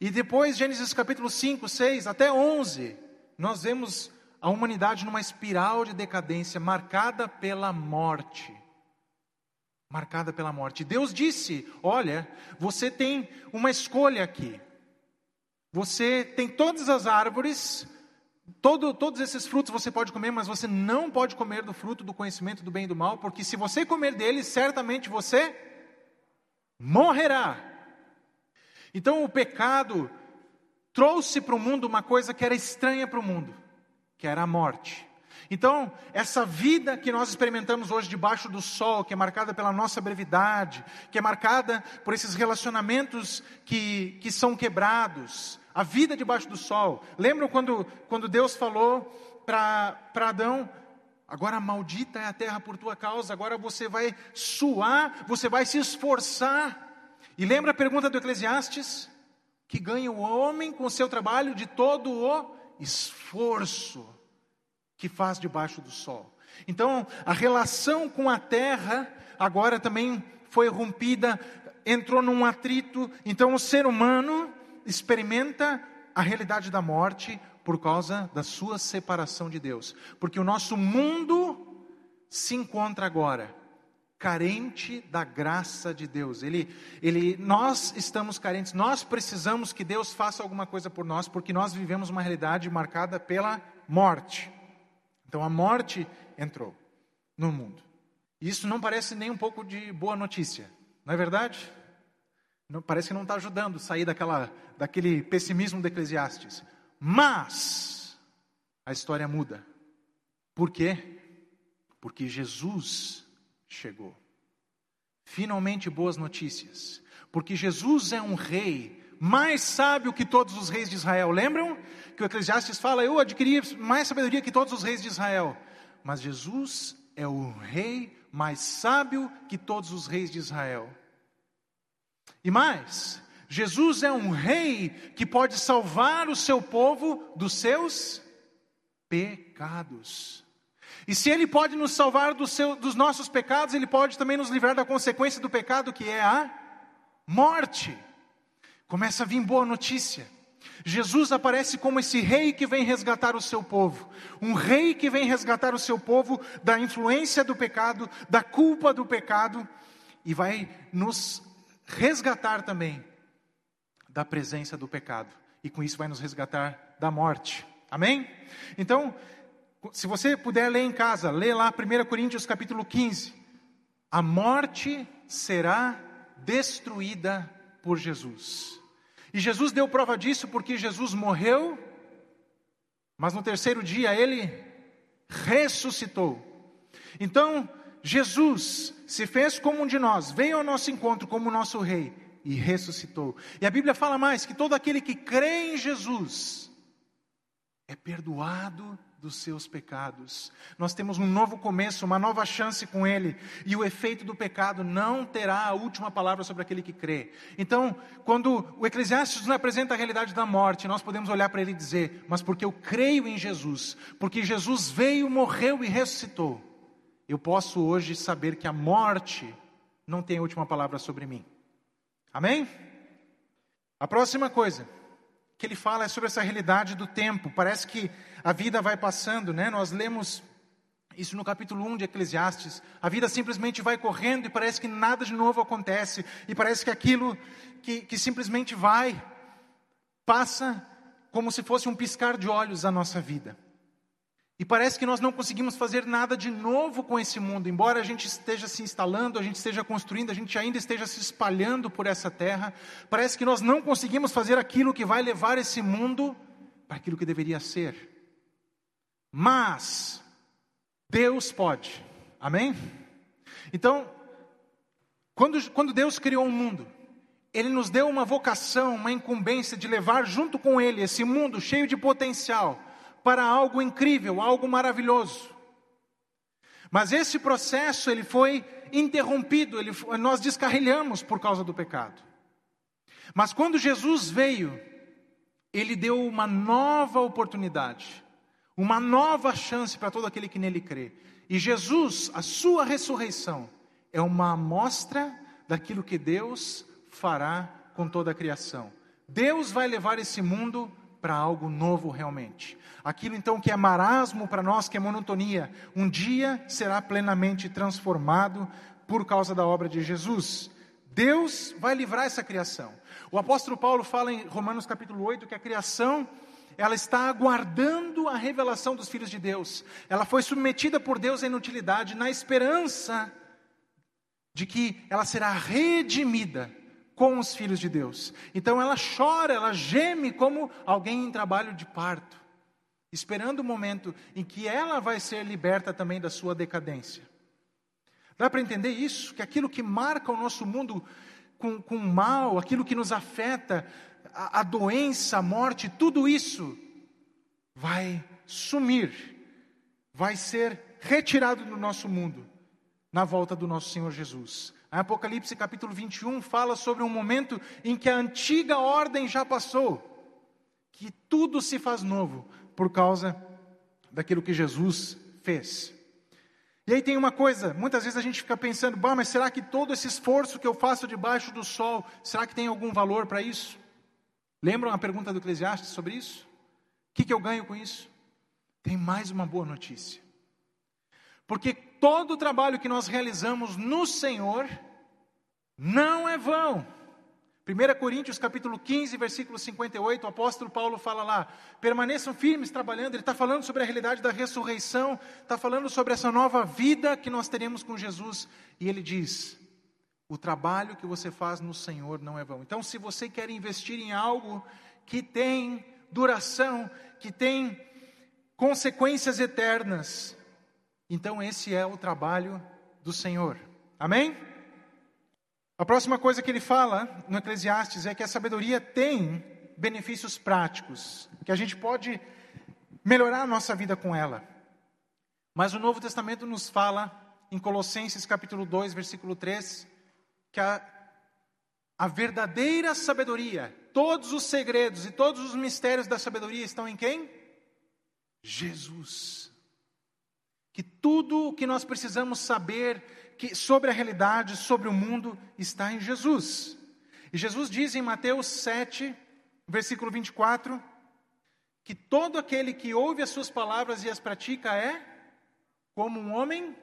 E depois, Gênesis capítulo 5, 6 até 11, nós vemos a humanidade numa espiral de decadência marcada pela morte. Marcada pela morte. Deus disse: Olha, você tem uma escolha aqui. Você tem todas as árvores, Todo, todos esses frutos você pode comer, mas você não pode comer do fruto do conhecimento do bem e do mal, porque se você comer deles, certamente você morrerá. Então o pecado trouxe para o mundo uma coisa que era estranha para o mundo, que era a morte. Então, essa vida que nós experimentamos hoje debaixo do sol, que é marcada pela nossa brevidade, que é marcada por esses relacionamentos que, que são quebrados, a vida debaixo do sol. Lembram quando, quando Deus falou para Adão: agora maldita é a terra por tua causa, agora você vai suar, você vai se esforçar. E lembra a pergunta do Eclesiastes? Que ganha o homem com o seu trabalho de todo o esforço que faz debaixo do sol. Então, a relação com a terra agora também foi rompida, entrou num atrito. Então, o ser humano experimenta a realidade da morte por causa da sua separação de Deus. Porque o nosso mundo se encontra agora carente da graça de Deus. Ele, ele, nós estamos carentes, nós precisamos que Deus faça alguma coisa por nós, porque nós vivemos uma realidade marcada pela morte. Então a morte entrou no mundo. Isso não parece nem um pouco de boa notícia, não é verdade? Não, parece que não está ajudando a sair daquela, daquele pessimismo do Eclesiastes. Mas a história muda. Por quê? Porque Jesus chegou. Finalmente, boas notícias. Porque Jesus é um rei mais sábio que todos os reis de Israel. Lembram que o Eclesiastes fala: Eu adquiri mais sabedoria que todos os reis de Israel. Mas Jesus é o rei mais sábio que todos os reis de Israel. E mais, Jesus é um rei que pode salvar o seu povo dos seus pecados. E se ele pode nos salvar do seu, dos nossos pecados, ele pode também nos livrar da consequência do pecado, que é a morte. Começa a vir boa notícia. Jesus aparece como esse rei que vem resgatar o seu povo, um rei que vem resgatar o seu povo da influência do pecado, da culpa do pecado, e vai nos resgatar também da presença do pecado. E com isso vai nos resgatar da morte. Amém? Então, se você puder ler em casa, lê lá 1 Coríntios capítulo 15. A morte será destruída por Jesus. E Jesus deu prova disso porque Jesus morreu, mas no terceiro dia ele ressuscitou. Então, Jesus se fez como um de nós, veio ao nosso encontro como nosso rei e ressuscitou. E a Bíblia fala mais que todo aquele que crê em Jesus é perdoado dos seus pecados. Nós temos um novo começo, uma nova chance com Ele, e o efeito do pecado não terá a última palavra sobre aquele que crê. Então, quando o Eclesiastes nos apresenta a realidade da morte, nós podemos olhar para ele e dizer: Mas porque eu creio em Jesus, porque Jesus veio, morreu e ressuscitou, eu posso hoje saber que a morte não tem a última palavra sobre mim. Amém? A próxima coisa que ele fala é sobre essa realidade do tempo. Parece que a vida vai passando, né? Nós lemos isso no capítulo 1 de Eclesiastes. A vida simplesmente vai correndo e parece que nada de novo acontece. E parece que aquilo que, que simplesmente vai, passa como se fosse um piscar de olhos a nossa vida. E parece que nós não conseguimos fazer nada de novo com esse mundo, embora a gente esteja se instalando, a gente esteja construindo, a gente ainda esteja se espalhando por essa terra. Parece que nós não conseguimos fazer aquilo que vai levar esse mundo para aquilo que deveria ser. Mas Deus pode. Amém? Então, quando, quando Deus criou o um mundo, Ele nos deu uma vocação, uma incumbência de levar junto com Ele esse mundo cheio de potencial para algo incrível, algo maravilhoso. Mas esse processo ele foi interrompido, ele, nós descarrilhamos por causa do pecado. Mas quando Jesus veio, ele deu uma nova oportunidade, uma nova chance para todo aquele que nele crê. E Jesus, a sua ressurreição, é uma amostra daquilo que Deus fará com toda a criação. Deus vai levar esse mundo para algo novo realmente. Aquilo então que é marasmo para nós, que é monotonia, um dia será plenamente transformado por causa da obra de Jesus. Deus vai livrar essa criação. O apóstolo Paulo fala em Romanos capítulo 8 que a criação ela está aguardando a revelação dos filhos de Deus. Ela foi submetida por Deus à inutilidade na esperança de que ela será redimida com os filhos de Deus. Então ela chora, ela geme como alguém em trabalho de parto, esperando o momento em que ela vai ser liberta também da sua decadência. Dá para entender isso? Que aquilo que marca o nosso mundo com, com mal, aquilo que nos afeta, a, a doença, a morte, tudo isso vai sumir, vai ser retirado do nosso mundo na volta do nosso Senhor Jesus. Apocalipse capítulo 21 fala sobre um momento em que a antiga ordem já passou, que tudo se faz novo por causa daquilo que Jesus fez. E aí tem uma coisa, muitas vezes a gente fica pensando, bah, mas será que todo esse esforço que eu faço debaixo do sol, será que tem algum valor para isso? Lembram a pergunta do Eclesiastes sobre isso? O que, que eu ganho com isso? Tem mais uma boa notícia. Porque todo o trabalho que nós realizamos no Senhor não é vão. 1 Coríntios capítulo 15, versículo 58, o apóstolo Paulo fala lá, permaneçam firmes trabalhando, ele está falando sobre a realidade da ressurreição, está falando sobre essa nova vida que nós teremos com Jesus, e ele diz, o trabalho que você faz no Senhor não é vão. Então, se você quer investir em algo que tem duração, que tem consequências eternas, então esse é o trabalho do Senhor. Amém? A próxima coisa que ele fala no Eclesiastes é que a sabedoria tem benefícios práticos, que a gente pode melhorar a nossa vida com ela. Mas o Novo Testamento nos fala, em Colossenses capítulo 2, versículo 3, que a, a verdadeira sabedoria, todos os segredos e todos os mistérios da sabedoria estão em quem? Jesus. Que tudo o que nós precisamos saber que, sobre a realidade, sobre o mundo, está em Jesus. E Jesus diz em Mateus 7, versículo 24, que todo aquele que ouve as suas palavras e as pratica é como um homem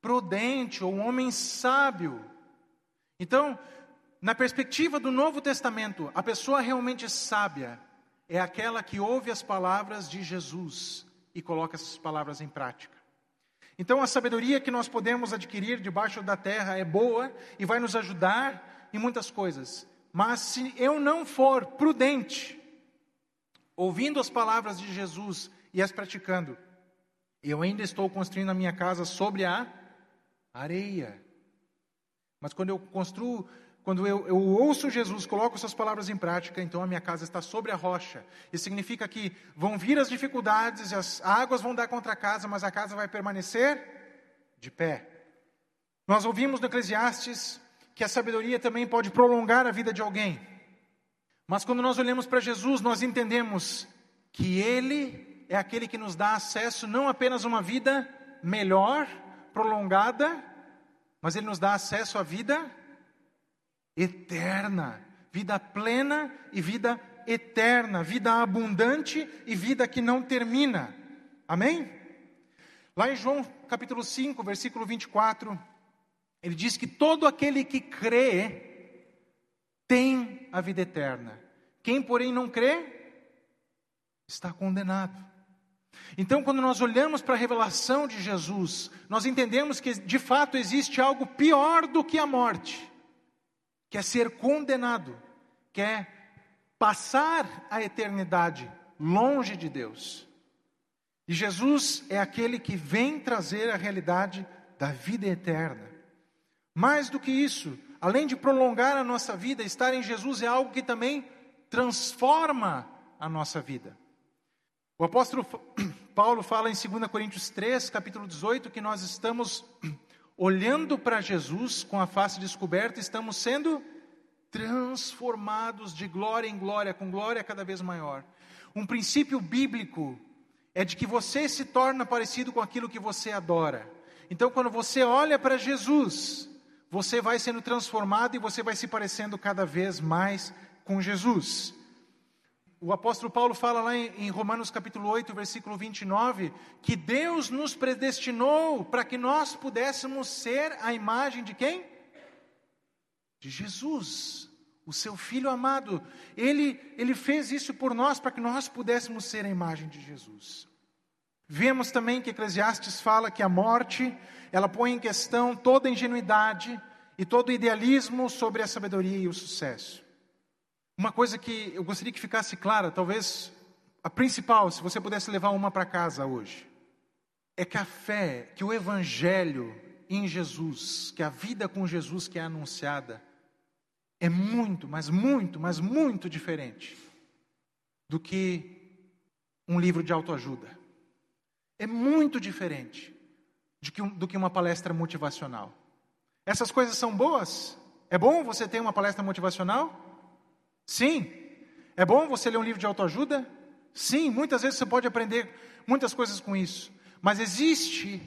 prudente ou um homem sábio. Então, na perspectiva do Novo Testamento, a pessoa realmente sábia é aquela que ouve as palavras de Jesus e coloca essas palavras em prática. Então, a sabedoria que nós podemos adquirir debaixo da terra é boa e vai nos ajudar em muitas coisas. Mas se eu não for prudente, ouvindo as palavras de Jesus e as praticando, eu ainda estou construindo a minha casa sobre a areia. Mas quando eu construo quando eu, eu, ouço Jesus, coloco suas palavras em prática, então a minha casa está sobre a rocha. Isso significa que vão vir as dificuldades, as águas vão dar contra a casa, mas a casa vai permanecer de pé. Nós ouvimos no Eclesiastes que a sabedoria também pode prolongar a vida de alguém. Mas quando nós olhamos para Jesus, nós entendemos que Ele é aquele que nos dá acesso não apenas a uma vida melhor, prolongada, mas Ele nos dá acesso à vida eterna, vida plena e vida eterna, vida abundante e vida que não termina. Amém? Lá em João capítulo 5, versículo 24, ele diz que todo aquele que crê tem a vida eterna. Quem, porém, não crê, está condenado. Então, quando nós olhamos para a revelação de Jesus, nós entendemos que de fato existe algo pior do que a morte quer ser condenado, quer passar a eternidade longe de Deus. E Jesus é aquele que vem trazer a realidade da vida eterna. Mais do que isso, além de prolongar a nossa vida, estar em Jesus é algo que também transforma a nossa vida. O apóstolo (clears throat) Paulo fala em 2 Coríntios 3, capítulo 18, que nós estamos olhando para Jesus com a face descoberta, estamos sendo transformados de glória em glória, com glória cada vez maior. Um princípio bíblico é de que você se torna parecido com aquilo que você adora. Então, quando você olha para Jesus, você vai sendo transformado e você vai se parecendo cada vez mais com Jesus. O apóstolo Paulo fala lá em Romanos capítulo 8, versículo 29, que Deus nos predestinou para que nós pudéssemos ser a imagem de quem? De Jesus, o seu filho amado. Ele, ele fez isso por nós para que nós pudéssemos ser a imagem de Jesus. Vemos também que Eclesiastes fala que a morte, ela põe em questão toda ingenuidade e todo idealismo sobre a sabedoria e o sucesso. Uma coisa que eu gostaria que ficasse clara, talvez a principal, se você pudesse levar uma para casa hoje, é que a fé, que o evangelho em Jesus, que a vida com Jesus que é anunciada, é muito, mas muito, mas muito diferente do que um livro de autoajuda. É muito diferente do que uma palestra motivacional. Essas coisas são boas? É bom você ter uma palestra motivacional? Sim. É bom você ler um livro de autoajuda? Sim, muitas vezes você pode aprender muitas coisas com isso. Mas existe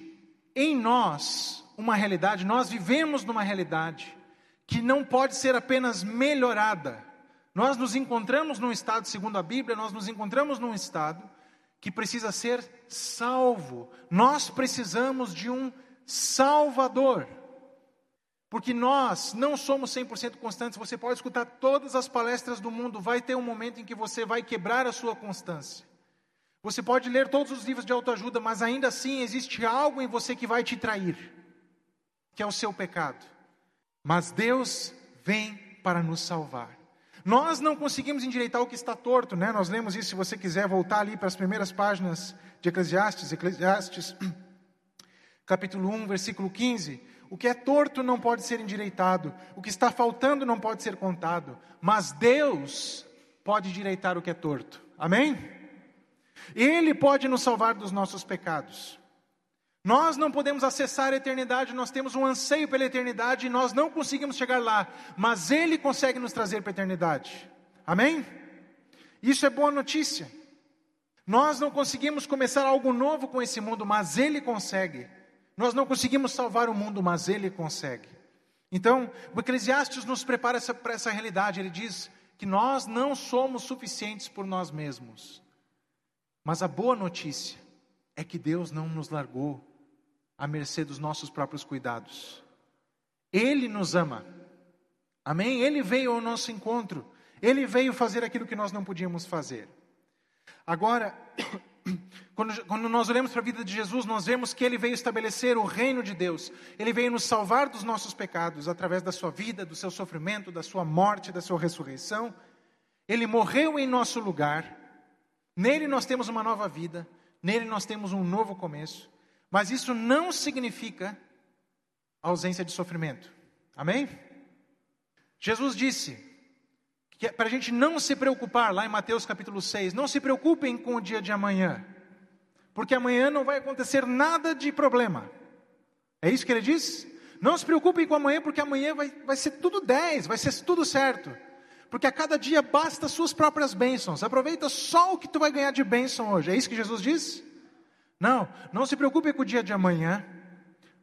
em nós uma realidade, nós vivemos numa realidade que não pode ser apenas melhorada. Nós nos encontramos num estado, segundo a Bíblia, nós nos encontramos num estado que precisa ser salvo. Nós precisamos de um Salvador. Porque nós não somos 100% constantes. Você pode escutar todas as palestras do mundo, vai ter um momento em que você vai quebrar a sua constância. Você pode ler todos os livros de autoajuda, mas ainda assim existe algo em você que vai te trair, que é o seu pecado. Mas Deus vem para nos salvar. Nós não conseguimos endireitar o que está torto, né? Nós lemos isso, se você quiser voltar ali para as primeiras páginas de Eclesiastes, Eclesiastes, (clears throat) capítulo 1, versículo 15. O que é torto não pode ser endireitado, o que está faltando não pode ser contado, mas Deus pode endireitar o que é torto. Amém? Ele pode nos salvar dos nossos pecados. Nós não podemos acessar a eternidade, nós temos um anseio pela eternidade e nós não conseguimos chegar lá, mas Ele consegue nos trazer para a eternidade. Amém? Isso é boa notícia. Nós não conseguimos começar algo novo com esse mundo, mas Ele consegue. Nós não conseguimos salvar o mundo, mas Ele consegue. Então, o Eclesiastes nos prepara para essa realidade. Ele diz que nós não somos suficientes por nós mesmos. Mas a boa notícia é que Deus não nos largou à mercê dos nossos próprios cuidados. Ele nos ama. Amém? Ele veio ao nosso encontro. Ele veio fazer aquilo que nós não podíamos fazer. Agora, (coughs) quando, quando nós olhamos para a vida de Jesus, nós vemos que ele veio estabelecer o reino de Deus. Ele veio nos salvar dos nossos pecados através da sua vida, do seu sofrimento, da sua morte, da sua ressurreição. Ele morreu em nosso lugar. Nele nós temos uma nova vida. Nele nós temos um novo começo. Mas isso não significa ausência de sofrimento. Amém? Jesus disse: é para a gente não se preocupar, lá em Mateus capítulo 6, não se preocupem com o dia de amanhã, porque amanhã não vai acontecer nada de problema. É isso que ele diz? Não se preocupem com amanhã, porque amanhã vai, vai ser tudo 10, vai ser tudo certo. Porque a cada dia basta suas próprias bênçãos. Aproveita só o que tu vai ganhar de bênção hoje. É isso que Jesus diz? Não, não se preocupe com o dia de amanhã,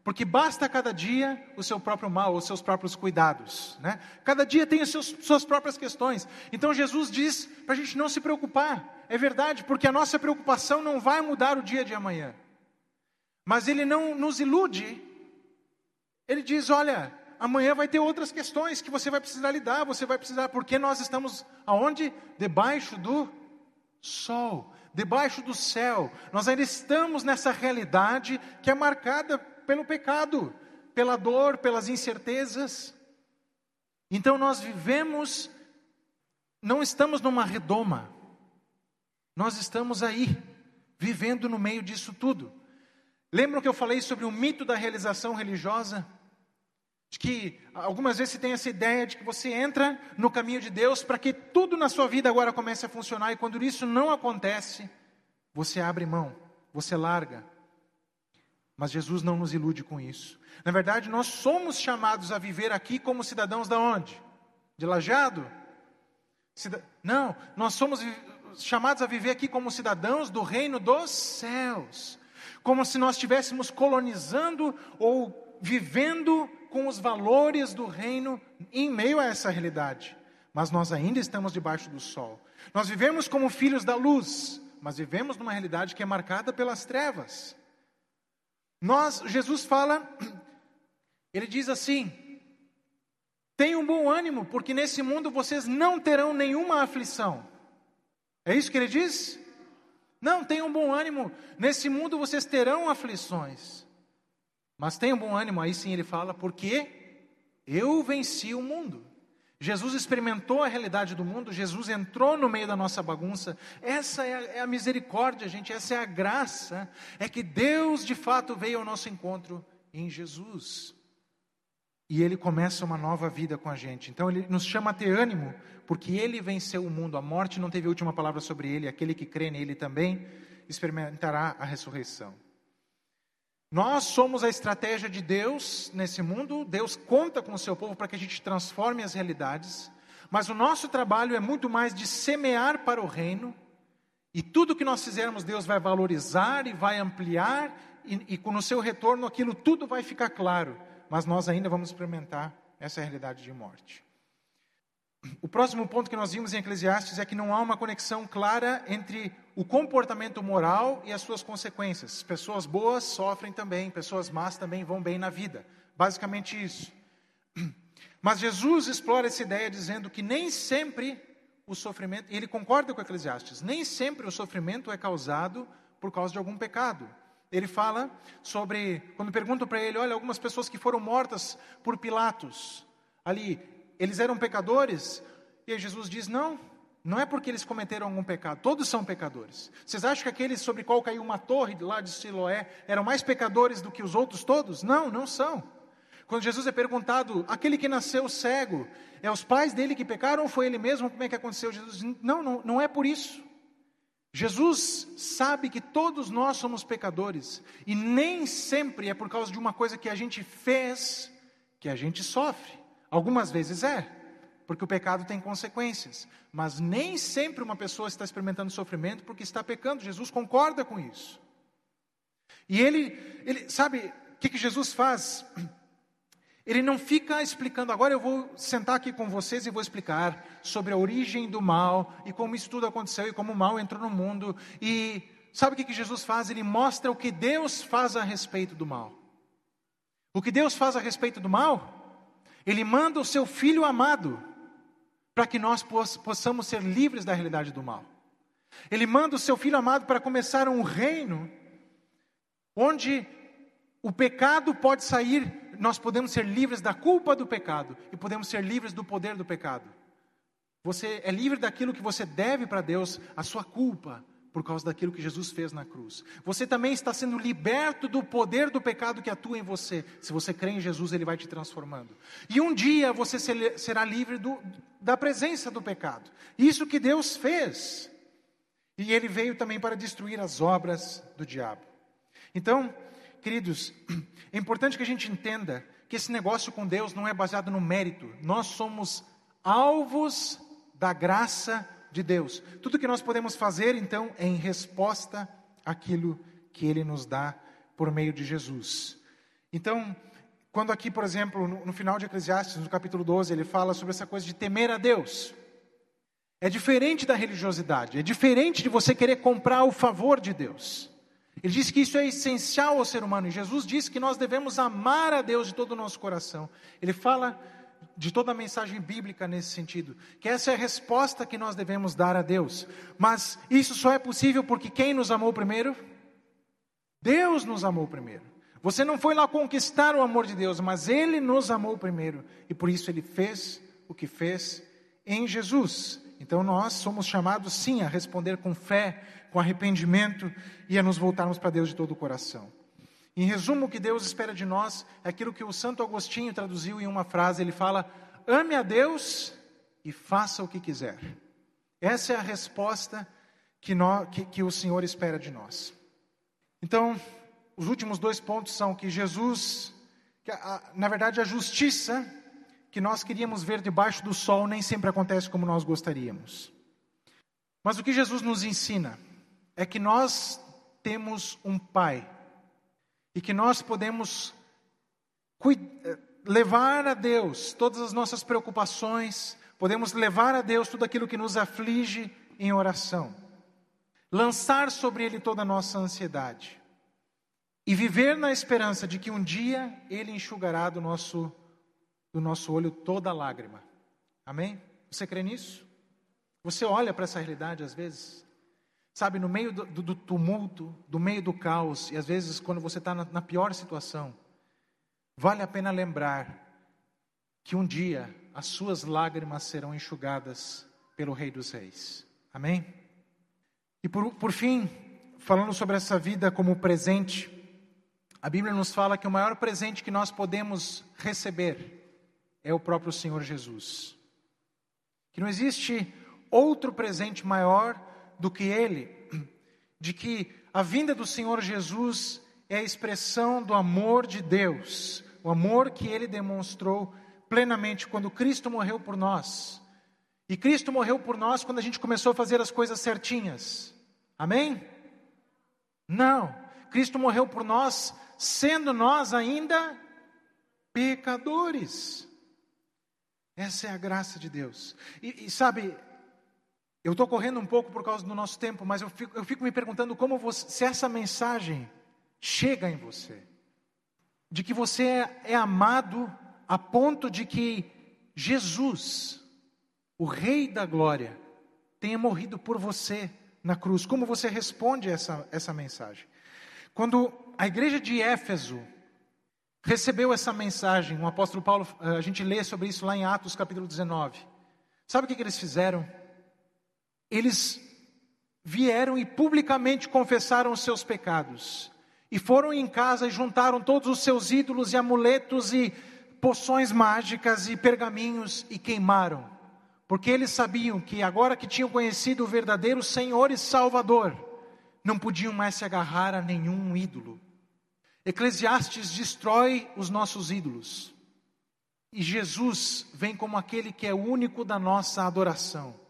porque basta cada dia o seu próprio mal, os seus próprios cuidados. Né? Cada dia tem as seus, suas próprias questões. Então Jesus diz para a gente não se preocupar. É verdade, porque a nossa preocupação não vai mudar o dia de amanhã. Mas Ele não nos ilude. Ele diz: olha, amanhã vai ter outras questões que você vai precisar lidar, você vai precisar, porque nós estamos aonde? Debaixo do sol, debaixo do céu. Nós ainda estamos nessa realidade que é marcada pelo pecado, pela dor, pelas incertezas. Então nós vivemos, não estamos numa redoma, nós estamos aí, vivendo no meio disso tudo. Lembram que eu falei sobre o mito da realização religiosa? De que algumas vezes você tem essa ideia de que você entra no caminho de Deus para que tudo na sua vida agora comece a funcionar, e quando isso não acontece, você abre mão, você larga. Mas Jesus não nos ilude com isso. Na verdade, nós somos chamados a viver aqui como cidadãos da onde? De Lajado? Cida... Não, nós somos chamados a viver aqui como cidadãos do reino dos céus. Como se nós estivéssemos colonizando ou vivendo com os valores do reino em meio a essa realidade. Mas nós ainda estamos debaixo do sol. Nós vivemos como filhos da luz, mas vivemos numa realidade que é marcada pelas trevas. Nós, Jesus fala, ele diz assim: Tenham bom ânimo, porque nesse mundo vocês não terão nenhuma aflição. É isso que ele diz? Não, tenham bom ânimo, nesse mundo vocês terão aflições. Mas tenham bom ânimo, aí sim ele fala, porque eu venci o mundo. Jesus experimentou a realidade do mundo, Jesus entrou no meio da nossa bagunça. Essa é a, é a, misericórdia, gente, essa é a graça. É que Deus de fato veio ao nosso encontro em Jesus. E ele começa uma nova vida com a gente. Então ele nos chama a ter ânimo, porque ele venceu o mundo. A morte não teve última palavra sobre ele. Aquele que crê nele também experimentará a ressurreição. Nós somos a estratégia de Deus nesse mundo. Deus conta com o seu povo para que a gente transforme as realidades. Mas o nosso trabalho é muito mais de semear para o reino. E tudo que nós fizermos, Deus vai valorizar e vai ampliar. E, e com o seu retorno, aquilo tudo vai ficar claro. Mas nós ainda vamos experimentar essa realidade de morte. O próximo ponto que nós vimos em Eclesiastes é que não há uma conexão clara entre o comportamento moral e as suas consequências. Pessoas boas sofrem também, pessoas más também vão bem na vida. Basicamente isso. (clears throat) Mas Jesus explora essa ideia dizendo que nem sempre o sofrimento, e ele concorda com Eclesiastes, nem sempre o sofrimento é causado por causa de algum pecado. Ele fala sobre, quando perguntam para ele, olha, algumas pessoas que foram mortas por Pilatos, ali, eles eram pecadores? E Jesus diz: não, não é porque eles cometeram algum pecado, todos são pecadores. Vocês acham que aqueles sobre qual caiu uma torre lá de Siloé eram mais pecadores do que os outros todos? Não, não são. Quando Jesus é perguntado, aquele que nasceu cego, é os pais dele que pecaram ou foi ele mesmo? Como é que aconteceu? Jesus diz: não, não, não é por isso. Jesus sabe que todos nós somos pecadores e nem sempre é por causa de uma coisa que a gente fez que a gente sofre. Algumas vezes é, porque o pecado tem consequências, mas nem sempre uma pessoa está experimentando sofrimento porque está pecando. Jesus concorda com isso. E ele, ele sabe o que, que Jesus faz? (clears throat) Ele não fica explicando, agora eu vou sentar aqui com vocês e vou explicar sobre a origem do mal e como isso tudo aconteceu e como o mal entrou no mundo. E sabe o que, que Jesus faz? Ele mostra o que Deus faz a respeito do mal. O que Deus faz a respeito do mal? Ele manda o seu filho amado para que nós possamos ser livres da realidade do mal. Ele manda o seu filho amado para começar um reino onde o pecado pode sair, nós podemos ser livres da culpa do pecado e podemos ser livres do poder do pecado. Você é livre daquilo que você deve para Deus, a sua culpa, por causa daquilo que Jesus fez na cruz. Você também está sendo liberto do poder do pecado que atua em você. Se você crê em Jesus, ele vai te transformando. E um dia você será livre do, da presença do pecado. Isso que Deus fez. E ele veio também para destruir as obras do diabo. Então, queridos, é importante que a gente entenda que esse negócio com Deus não é baseado no mérito. Nós somos alvos da graça de Deus. Tudo que nós podemos fazer, então, é em resposta àquilo que Ele nos dá por meio de Jesus. Então, quando aqui, por exemplo, no, no final de Eclesiastes, no capítulo 12, ele fala sobre essa coisa de temer a Deus. É diferente da religiosidade, é diferente de você querer comprar o favor de Deus. Ele diz que isso é essencial ao ser humano, e Jesus diz que nós devemos amar a Deus de todo o nosso coração. Ele fala de toda a mensagem bíblica nesse sentido, que essa é a resposta que nós devemos dar a Deus. Mas isso só é possível porque quem nos amou primeiro? Deus nos amou primeiro. Você não foi lá conquistar o amor de Deus, mas Ele nos amou primeiro e por isso Ele fez o que fez em Jesus. Então nós somos chamados sim a responder com fé, com arrependimento e a nos voltarmos para Deus de todo o coração. Em resumo, o que Deus espera de nós é aquilo que o Santo Agostinho traduziu em uma frase: ele fala, ame a Deus e faça o que quiser. Essa é a resposta que, nós, que, que o Senhor espera de nós. Então, os últimos dois pontos são que Jesus, que a, na verdade, a justiça que nós queríamos ver debaixo do sol nem sempre acontece como nós gostaríamos. Mas o que Jesus nos ensina é que nós temos um Pai e que nós podemos levar a Deus todas as nossas preocupações, podemos levar a Deus tudo aquilo que nos aflige em oração, lançar sobre Ele toda a nossa ansiedade e viver na esperança de que um dia Ele enxugará do nosso do nosso olho toda lágrima. Amém? Você crê nisso? Você olha para essa realidade às vezes? Sabe, no meio do, do, tumulto, do meio do caos, e às vezes quando você está na, na pior situação, vale a pena lembrar que um dia as suas lágrimas serão enxugadas pelo Rei dos Reis. Amém? E por, por fim, falando sobre essa vida como presente, a Bíblia nos fala que o maior presente que nós podemos receber é o próprio Senhor Jesus. Que não existe outro presente maior do que ele, de que a vinda do Senhor Jesus é a expressão do amor de Deus, o amor que ele demonstrou plenamente quando Cristo morreu por nós. E Cristo morreu por nós quando a gente começou a fazer as coisas certinhas. Amém? Não. Cristo morreu por nós sendo nós ainda pecadores. Essa é a graça de Deus. E, e sabe, eu estou correndo um pouco por causa do nosso tempo, mas eu fico, eu fico me perguntando como você, se essa mensagem chega em você, de que você é, é amado a ponto de que Jesus, o Rei da Glória, tenha morrido por você na cruz. Como você responde essa, essa mensagem? Quando a igreja de Éfeso recebeu essa mensagem, o apóstolo Paulo, eh, a gente lê sobre isso lá em Atos capítulo 19. Sabe o que, que eles fizeram? Eles vieram e publicamente confessaram os seus pecados. E foram em casa e juntaram todos os seus ídolos e amuletos e poções mágicas e pergaminhos e queimaram. Porque eles sabiam que agora que tinham conhecido o verdadeiro Senhor e Salvador, não podiam mais se agarrar a nenhum ídolo. Eclesiastes destrói os nossos ídolos. E Jesus vem como aquele que é único da nossa adoração.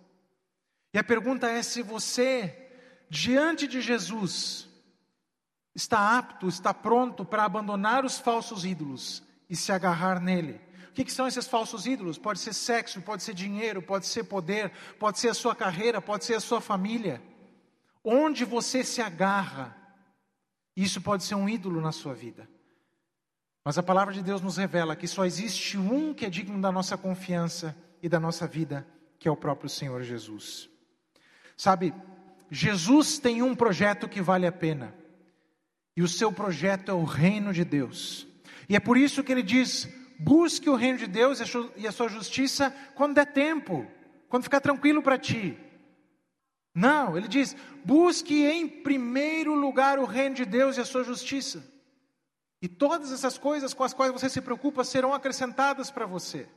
E a pergunta é se você, diante de Jesus, está apto, está pronto para abandonar os falsos ídolos e se agarrar nele. O que, que, são esses falsos ídolos? Pode ser sexo, pode ser dinheiro, pode ser poder, pode ser a sua carreira, pode ser a sua família. Onde você se agarra, isso pode ser um ídolo na sua vida. Mas a palavra de Deus nos revela que só existe um que é digno da nossa confiança e da nossa vida, que é o próprio Senhor Jesus. Sabe, Jesus tem um projeto que vale a pena. E o seu projeto é o reino de Deus. E é por isso que ele diz: busque o reino de Deus e a sua justiça quando der tempo, quando ficar tranquilo para ti. Não, ele diz: busque em primeiro lugar o reino de Deus e a sua justiça. E todas essas coisas com as quais você se preocupa serão acrescentadas para você.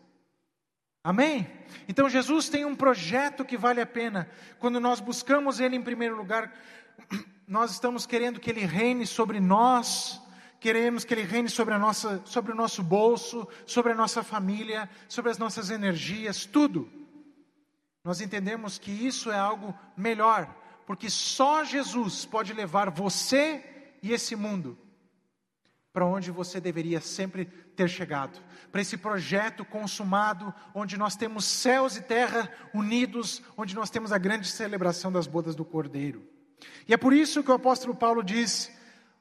Amém? Então Jesus tem um projeto que vale a pena. Quando nós buscamos Ele em primeiro lugar, (clears throat) nós estamos querendo que Ele reine sobre nós, queremos que Ele reine sobre, a nossa, sobre o nosso bolso, sobre a nossa família, sobre as nossas energias, tudo nós entendemos que isso é algo melhor, porque só Jesus pode levar você e esse mundo para onde você deveria sempre ter chegado, para esse projeto consumado, onde nós temos céus e terra unidos, onde nós temos a grande celebração das bodas do Cordeiro. E é por isso que o apóstolo Paulo diz: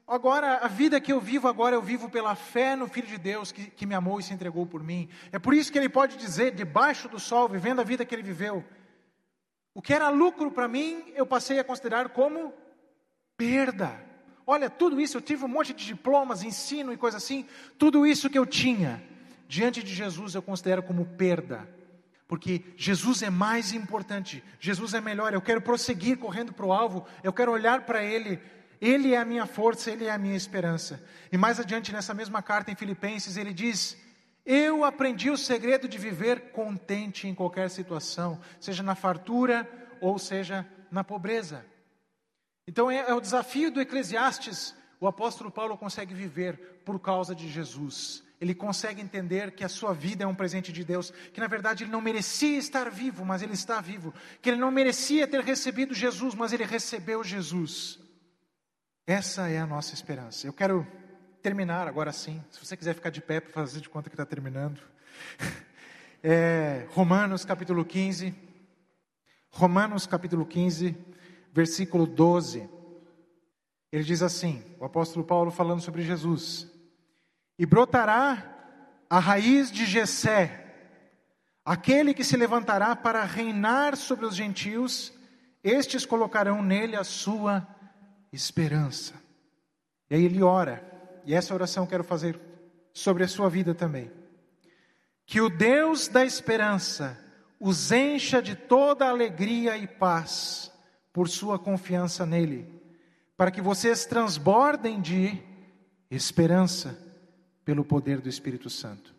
Agora, a vida que eu vivo agora, eu vivo pela fé no Filho de Deus que, que me amou e se entregou por mim. É por isso que ele pode dizer, debaixo do sol, vivendo a vida que ele viveu, o que era lucro para mim, eu passei a considerar como perda. Olha, tudo isso, eu tive um monte de diplomas, ensino e coisa assim, tudo isso que eu tinha, diante de Jesus eu considero como perda. porque Jesus é mais importante, Jesus é melhor. Eu quero prosseguir correndo para o alvo, eu quero olhar para Ele. Ele é a minha força, Ele é a minha esperança. E mais adiante, nessa mesma carta em Filipenses, ele diz: Eu aprendi o segredo de viver contente em qualquer situação, seja na fartura ou seja na pobreza. Então é, é o desafio do Eclesiastes, o apóstolo Paulo consegue viver por causa de Jesus ele consegue entender que a sua vida é um presente de Deus, que na verdade ele não merecia estar vivo, mas ele está vivo, que ele não merecia ter recebido Jesus, mas ele recebeu Jesus. Essa é a nossa esperança. Eu quero terminar agora sim. Se você quiser ficar de pé para fazer de conta que está terminando. (laughs) É, Romanos capítulo 15. Romanos capítulo 15, versículo 12. Ele diz assim: o apóstolo Paulo falando sobre Jesus e brotará a raiz de Jessé, aquele que se levantará para reinar sobre os gentios, estes colocarão nele a sua esperança. E aí ele ora, e essa oração quero fazer sobre a sua vida também. Que o Deus da esperança os encha de toda alegria e paz por sua confiança nele, para que vocês transbordem de esperança pelo poder do Espírito Santo.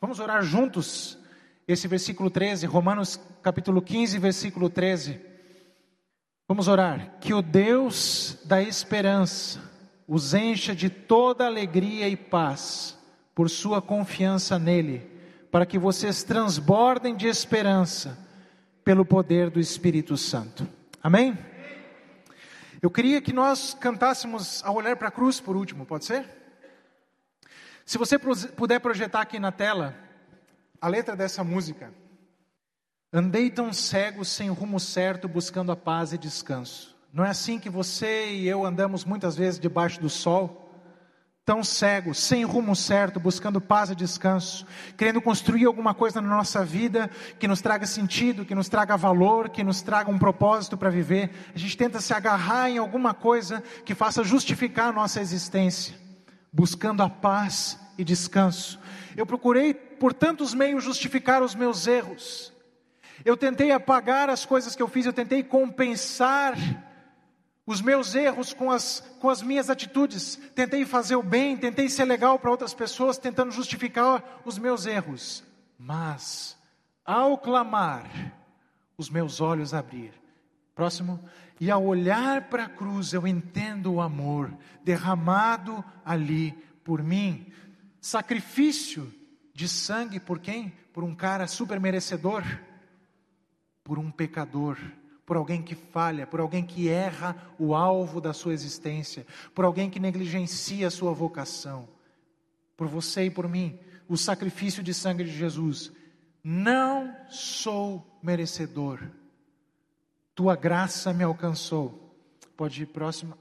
Vamos orar juntos esse versículo 13, Romanos capítulo 15, versículo 13. Vamos orar. Que o Deus da esperança os encha de toda alegria e paz por sua confiança nele, para que vocês transbordem de esperança pelo poder do Espírito Santo. Amém? Eu queria que nós cantássemos ao olhar para a cruz por último, pode ser? Se você puder projetar aqui na tela a letra dessa música. Andei tão cego, sem rumo certo, buscando a paz e descanso. Não é assim que você e eu andamos muitas vezes debaixo do sol? Tão cego, sem rumo certo, buscando paz e descanso, querendo construir alguma coisa na nossa vida que nos traga sentido, que nos traga valor, que nos traga um propósito para viver. A gente tenta se agarrar em alguma coisa que faça justificar a nossa existência buscando a paz e descanso. Eu procurei por tantos meios justificar os meus erros. Eu tentei apagar as coisas que eu fiz, eu tentei compensar os meus erros com as, com as minhas atitudes. Tentei fazer o bem, tentei ser legal para outras pessoas, tentando justificar os meus erros. Mas, ao clamar, os meus olhos abrir. Próximo. E ao olhar para a cruz, eu entendo o amor derramado ali por mim. Sacrifício de sangue por quem? Por um cara super merecedor, por um pecador, por alguém que falha, por alguém que erra o alvo da sua existência, por alguém que negligencia a sua vocação. Por você e por mim, o sacrifício de sangue de Jesus. Não sou merecedor tua graça me alcançou. Pode ir próximo.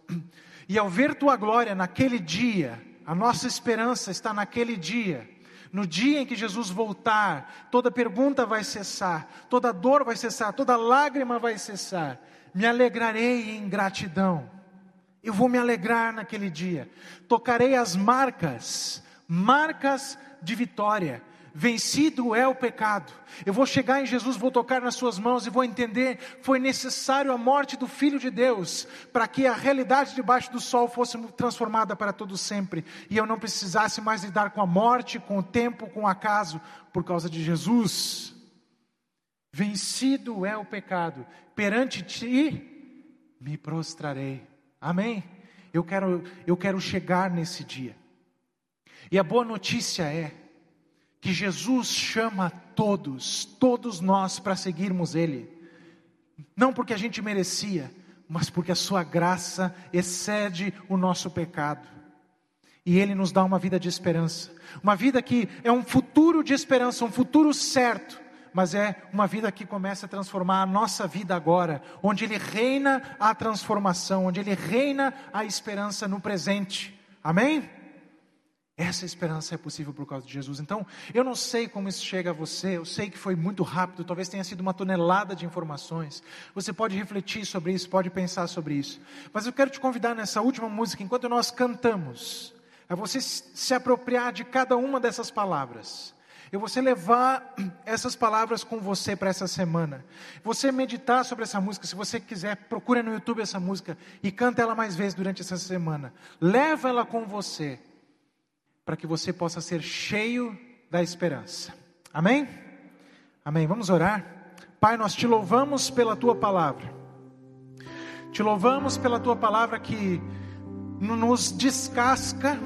E ao ver tua glória naquele dia, a nossa esperança está naquele dia. No dia em que Jesus voltar, toda pergunta vai cessar, toda dor vai cessar, toda lágrima vai cessar. Me alegrarei em gratidão. Eu vou me alegrar naquele dia. Tocarei as marcas, marcas de vitória Vencido é o pecado. Eu vou chegar em Jesus, vou tocar nas suas mãos e vou entender: foi necessário a morte do Filho de Deus para que a realidade debaixo do sol fosse transformada para todo sempre e eu não precisasse mais lidar com a morte, com o tempo, com o acaso, por causa de Jesus. Vencido é o pecado, perante ti me prostrarei. Amém? Eu quero, eu quero chegar nesse dia. E a boa notícia é que Jesus chama todos, todos nós para seguirmos Ele, não porque a gente merecia, mas porque a Sua graça excede o nosso pecado. E Ele nos dá uma vida de esperança, uma vida que é um futuro de esperança, um futuro certo, mas é uma vida que começa a transformar a nossa vida agora, onde Ele reina a transformação, onde Ele reina a esperança no presente. Amém? Essa esperança é possível por causa de Jesus. Então, eu não sei como isso chega a você, eu sei que foi muito rápido, talvez tenha sido uma tonelada de informações. Você pode refletir sobre isso, pode pensar sobre isso. Mas eu quero te convidar nessa última música, enquanto nós cantamos, a você se apropriar de cada uma dessas palavras E você levar (clears throat) essas palavras com você para essa semana. Você meditar sobre essa música, se você quiser, procura no YouTube essa música e canta ela mais vezes durante essa semana. Leva ela com você para que você possa ser cheio da esperança. Amém? Amém. Vamos orar. Pai, nós te louvamos pela tua palavra. Te louvamos pela tua palavra que nos descasca,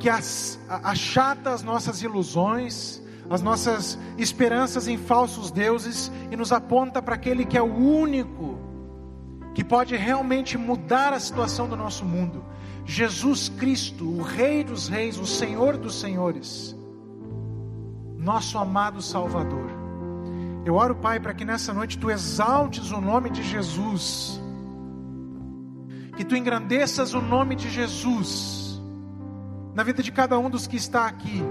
que achata as nossas ilusões, as nossas esperanças em falsos deuses e nos aponta para aquele que é o único que pode realmente mudar a situação do nosso mundo. Jesus Cristo, o Rei dos Reis, o Senhor dos Senhores, nosso amado Salvador. Eu oro, Pai, para que nessa noite tu exaltes o nome de Jesus, que tu engrandeças o nome de Jesus na vida de cada um dos que está aqui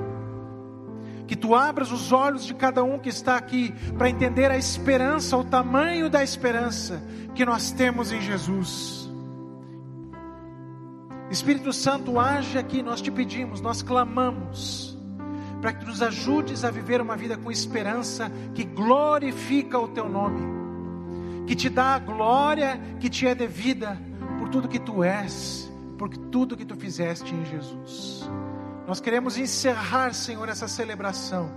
que tu abras os olhos de cada um que está aqui para entender a esperança, o tamanho da esperança que nós temos em Jesus. Espírito Santo, age aqui, nós te pedimos, nós clamamos, para que tu nos ajudes a viver uma vida com esperança que glorifica o teu nome, que te dá a glória que te é devida por tudo que tu és, por tudo que tu fizeste em Jesus. Nós queremos encerrar, Senhor, essa celebração,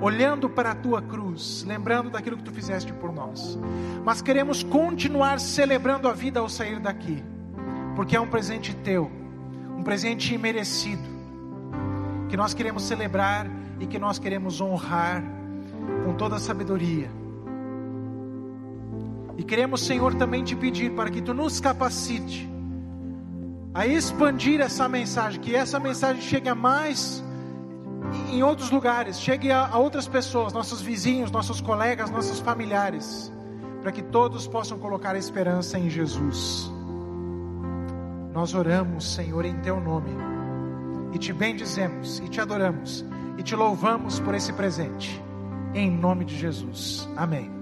olhando para a tua cruz, lembrando daquilo que tu fizeste por nós. Mas queremos continuar celebrando a vida ao sair daqui, porque é um presente teu, um presente imerecido, que nós queremos celebrar e que nós queremos honrar com toda a sabedoria. E queremos, Senhor, também te pedir para que tu nos capacite a expandir essa mensagem, que essa mensagem chegue a mais em outros lugares, chegue a, a outras pessoas, nossos vizinhos, nossos colegas, nossos familiares, para que todos possam colocar a esperança em Jesus. Nós oramos, Senhor, em Teu nome, e te bendizemos, e te adoramos, e te louvamos por esse presente, em nome de Jesus. Amém.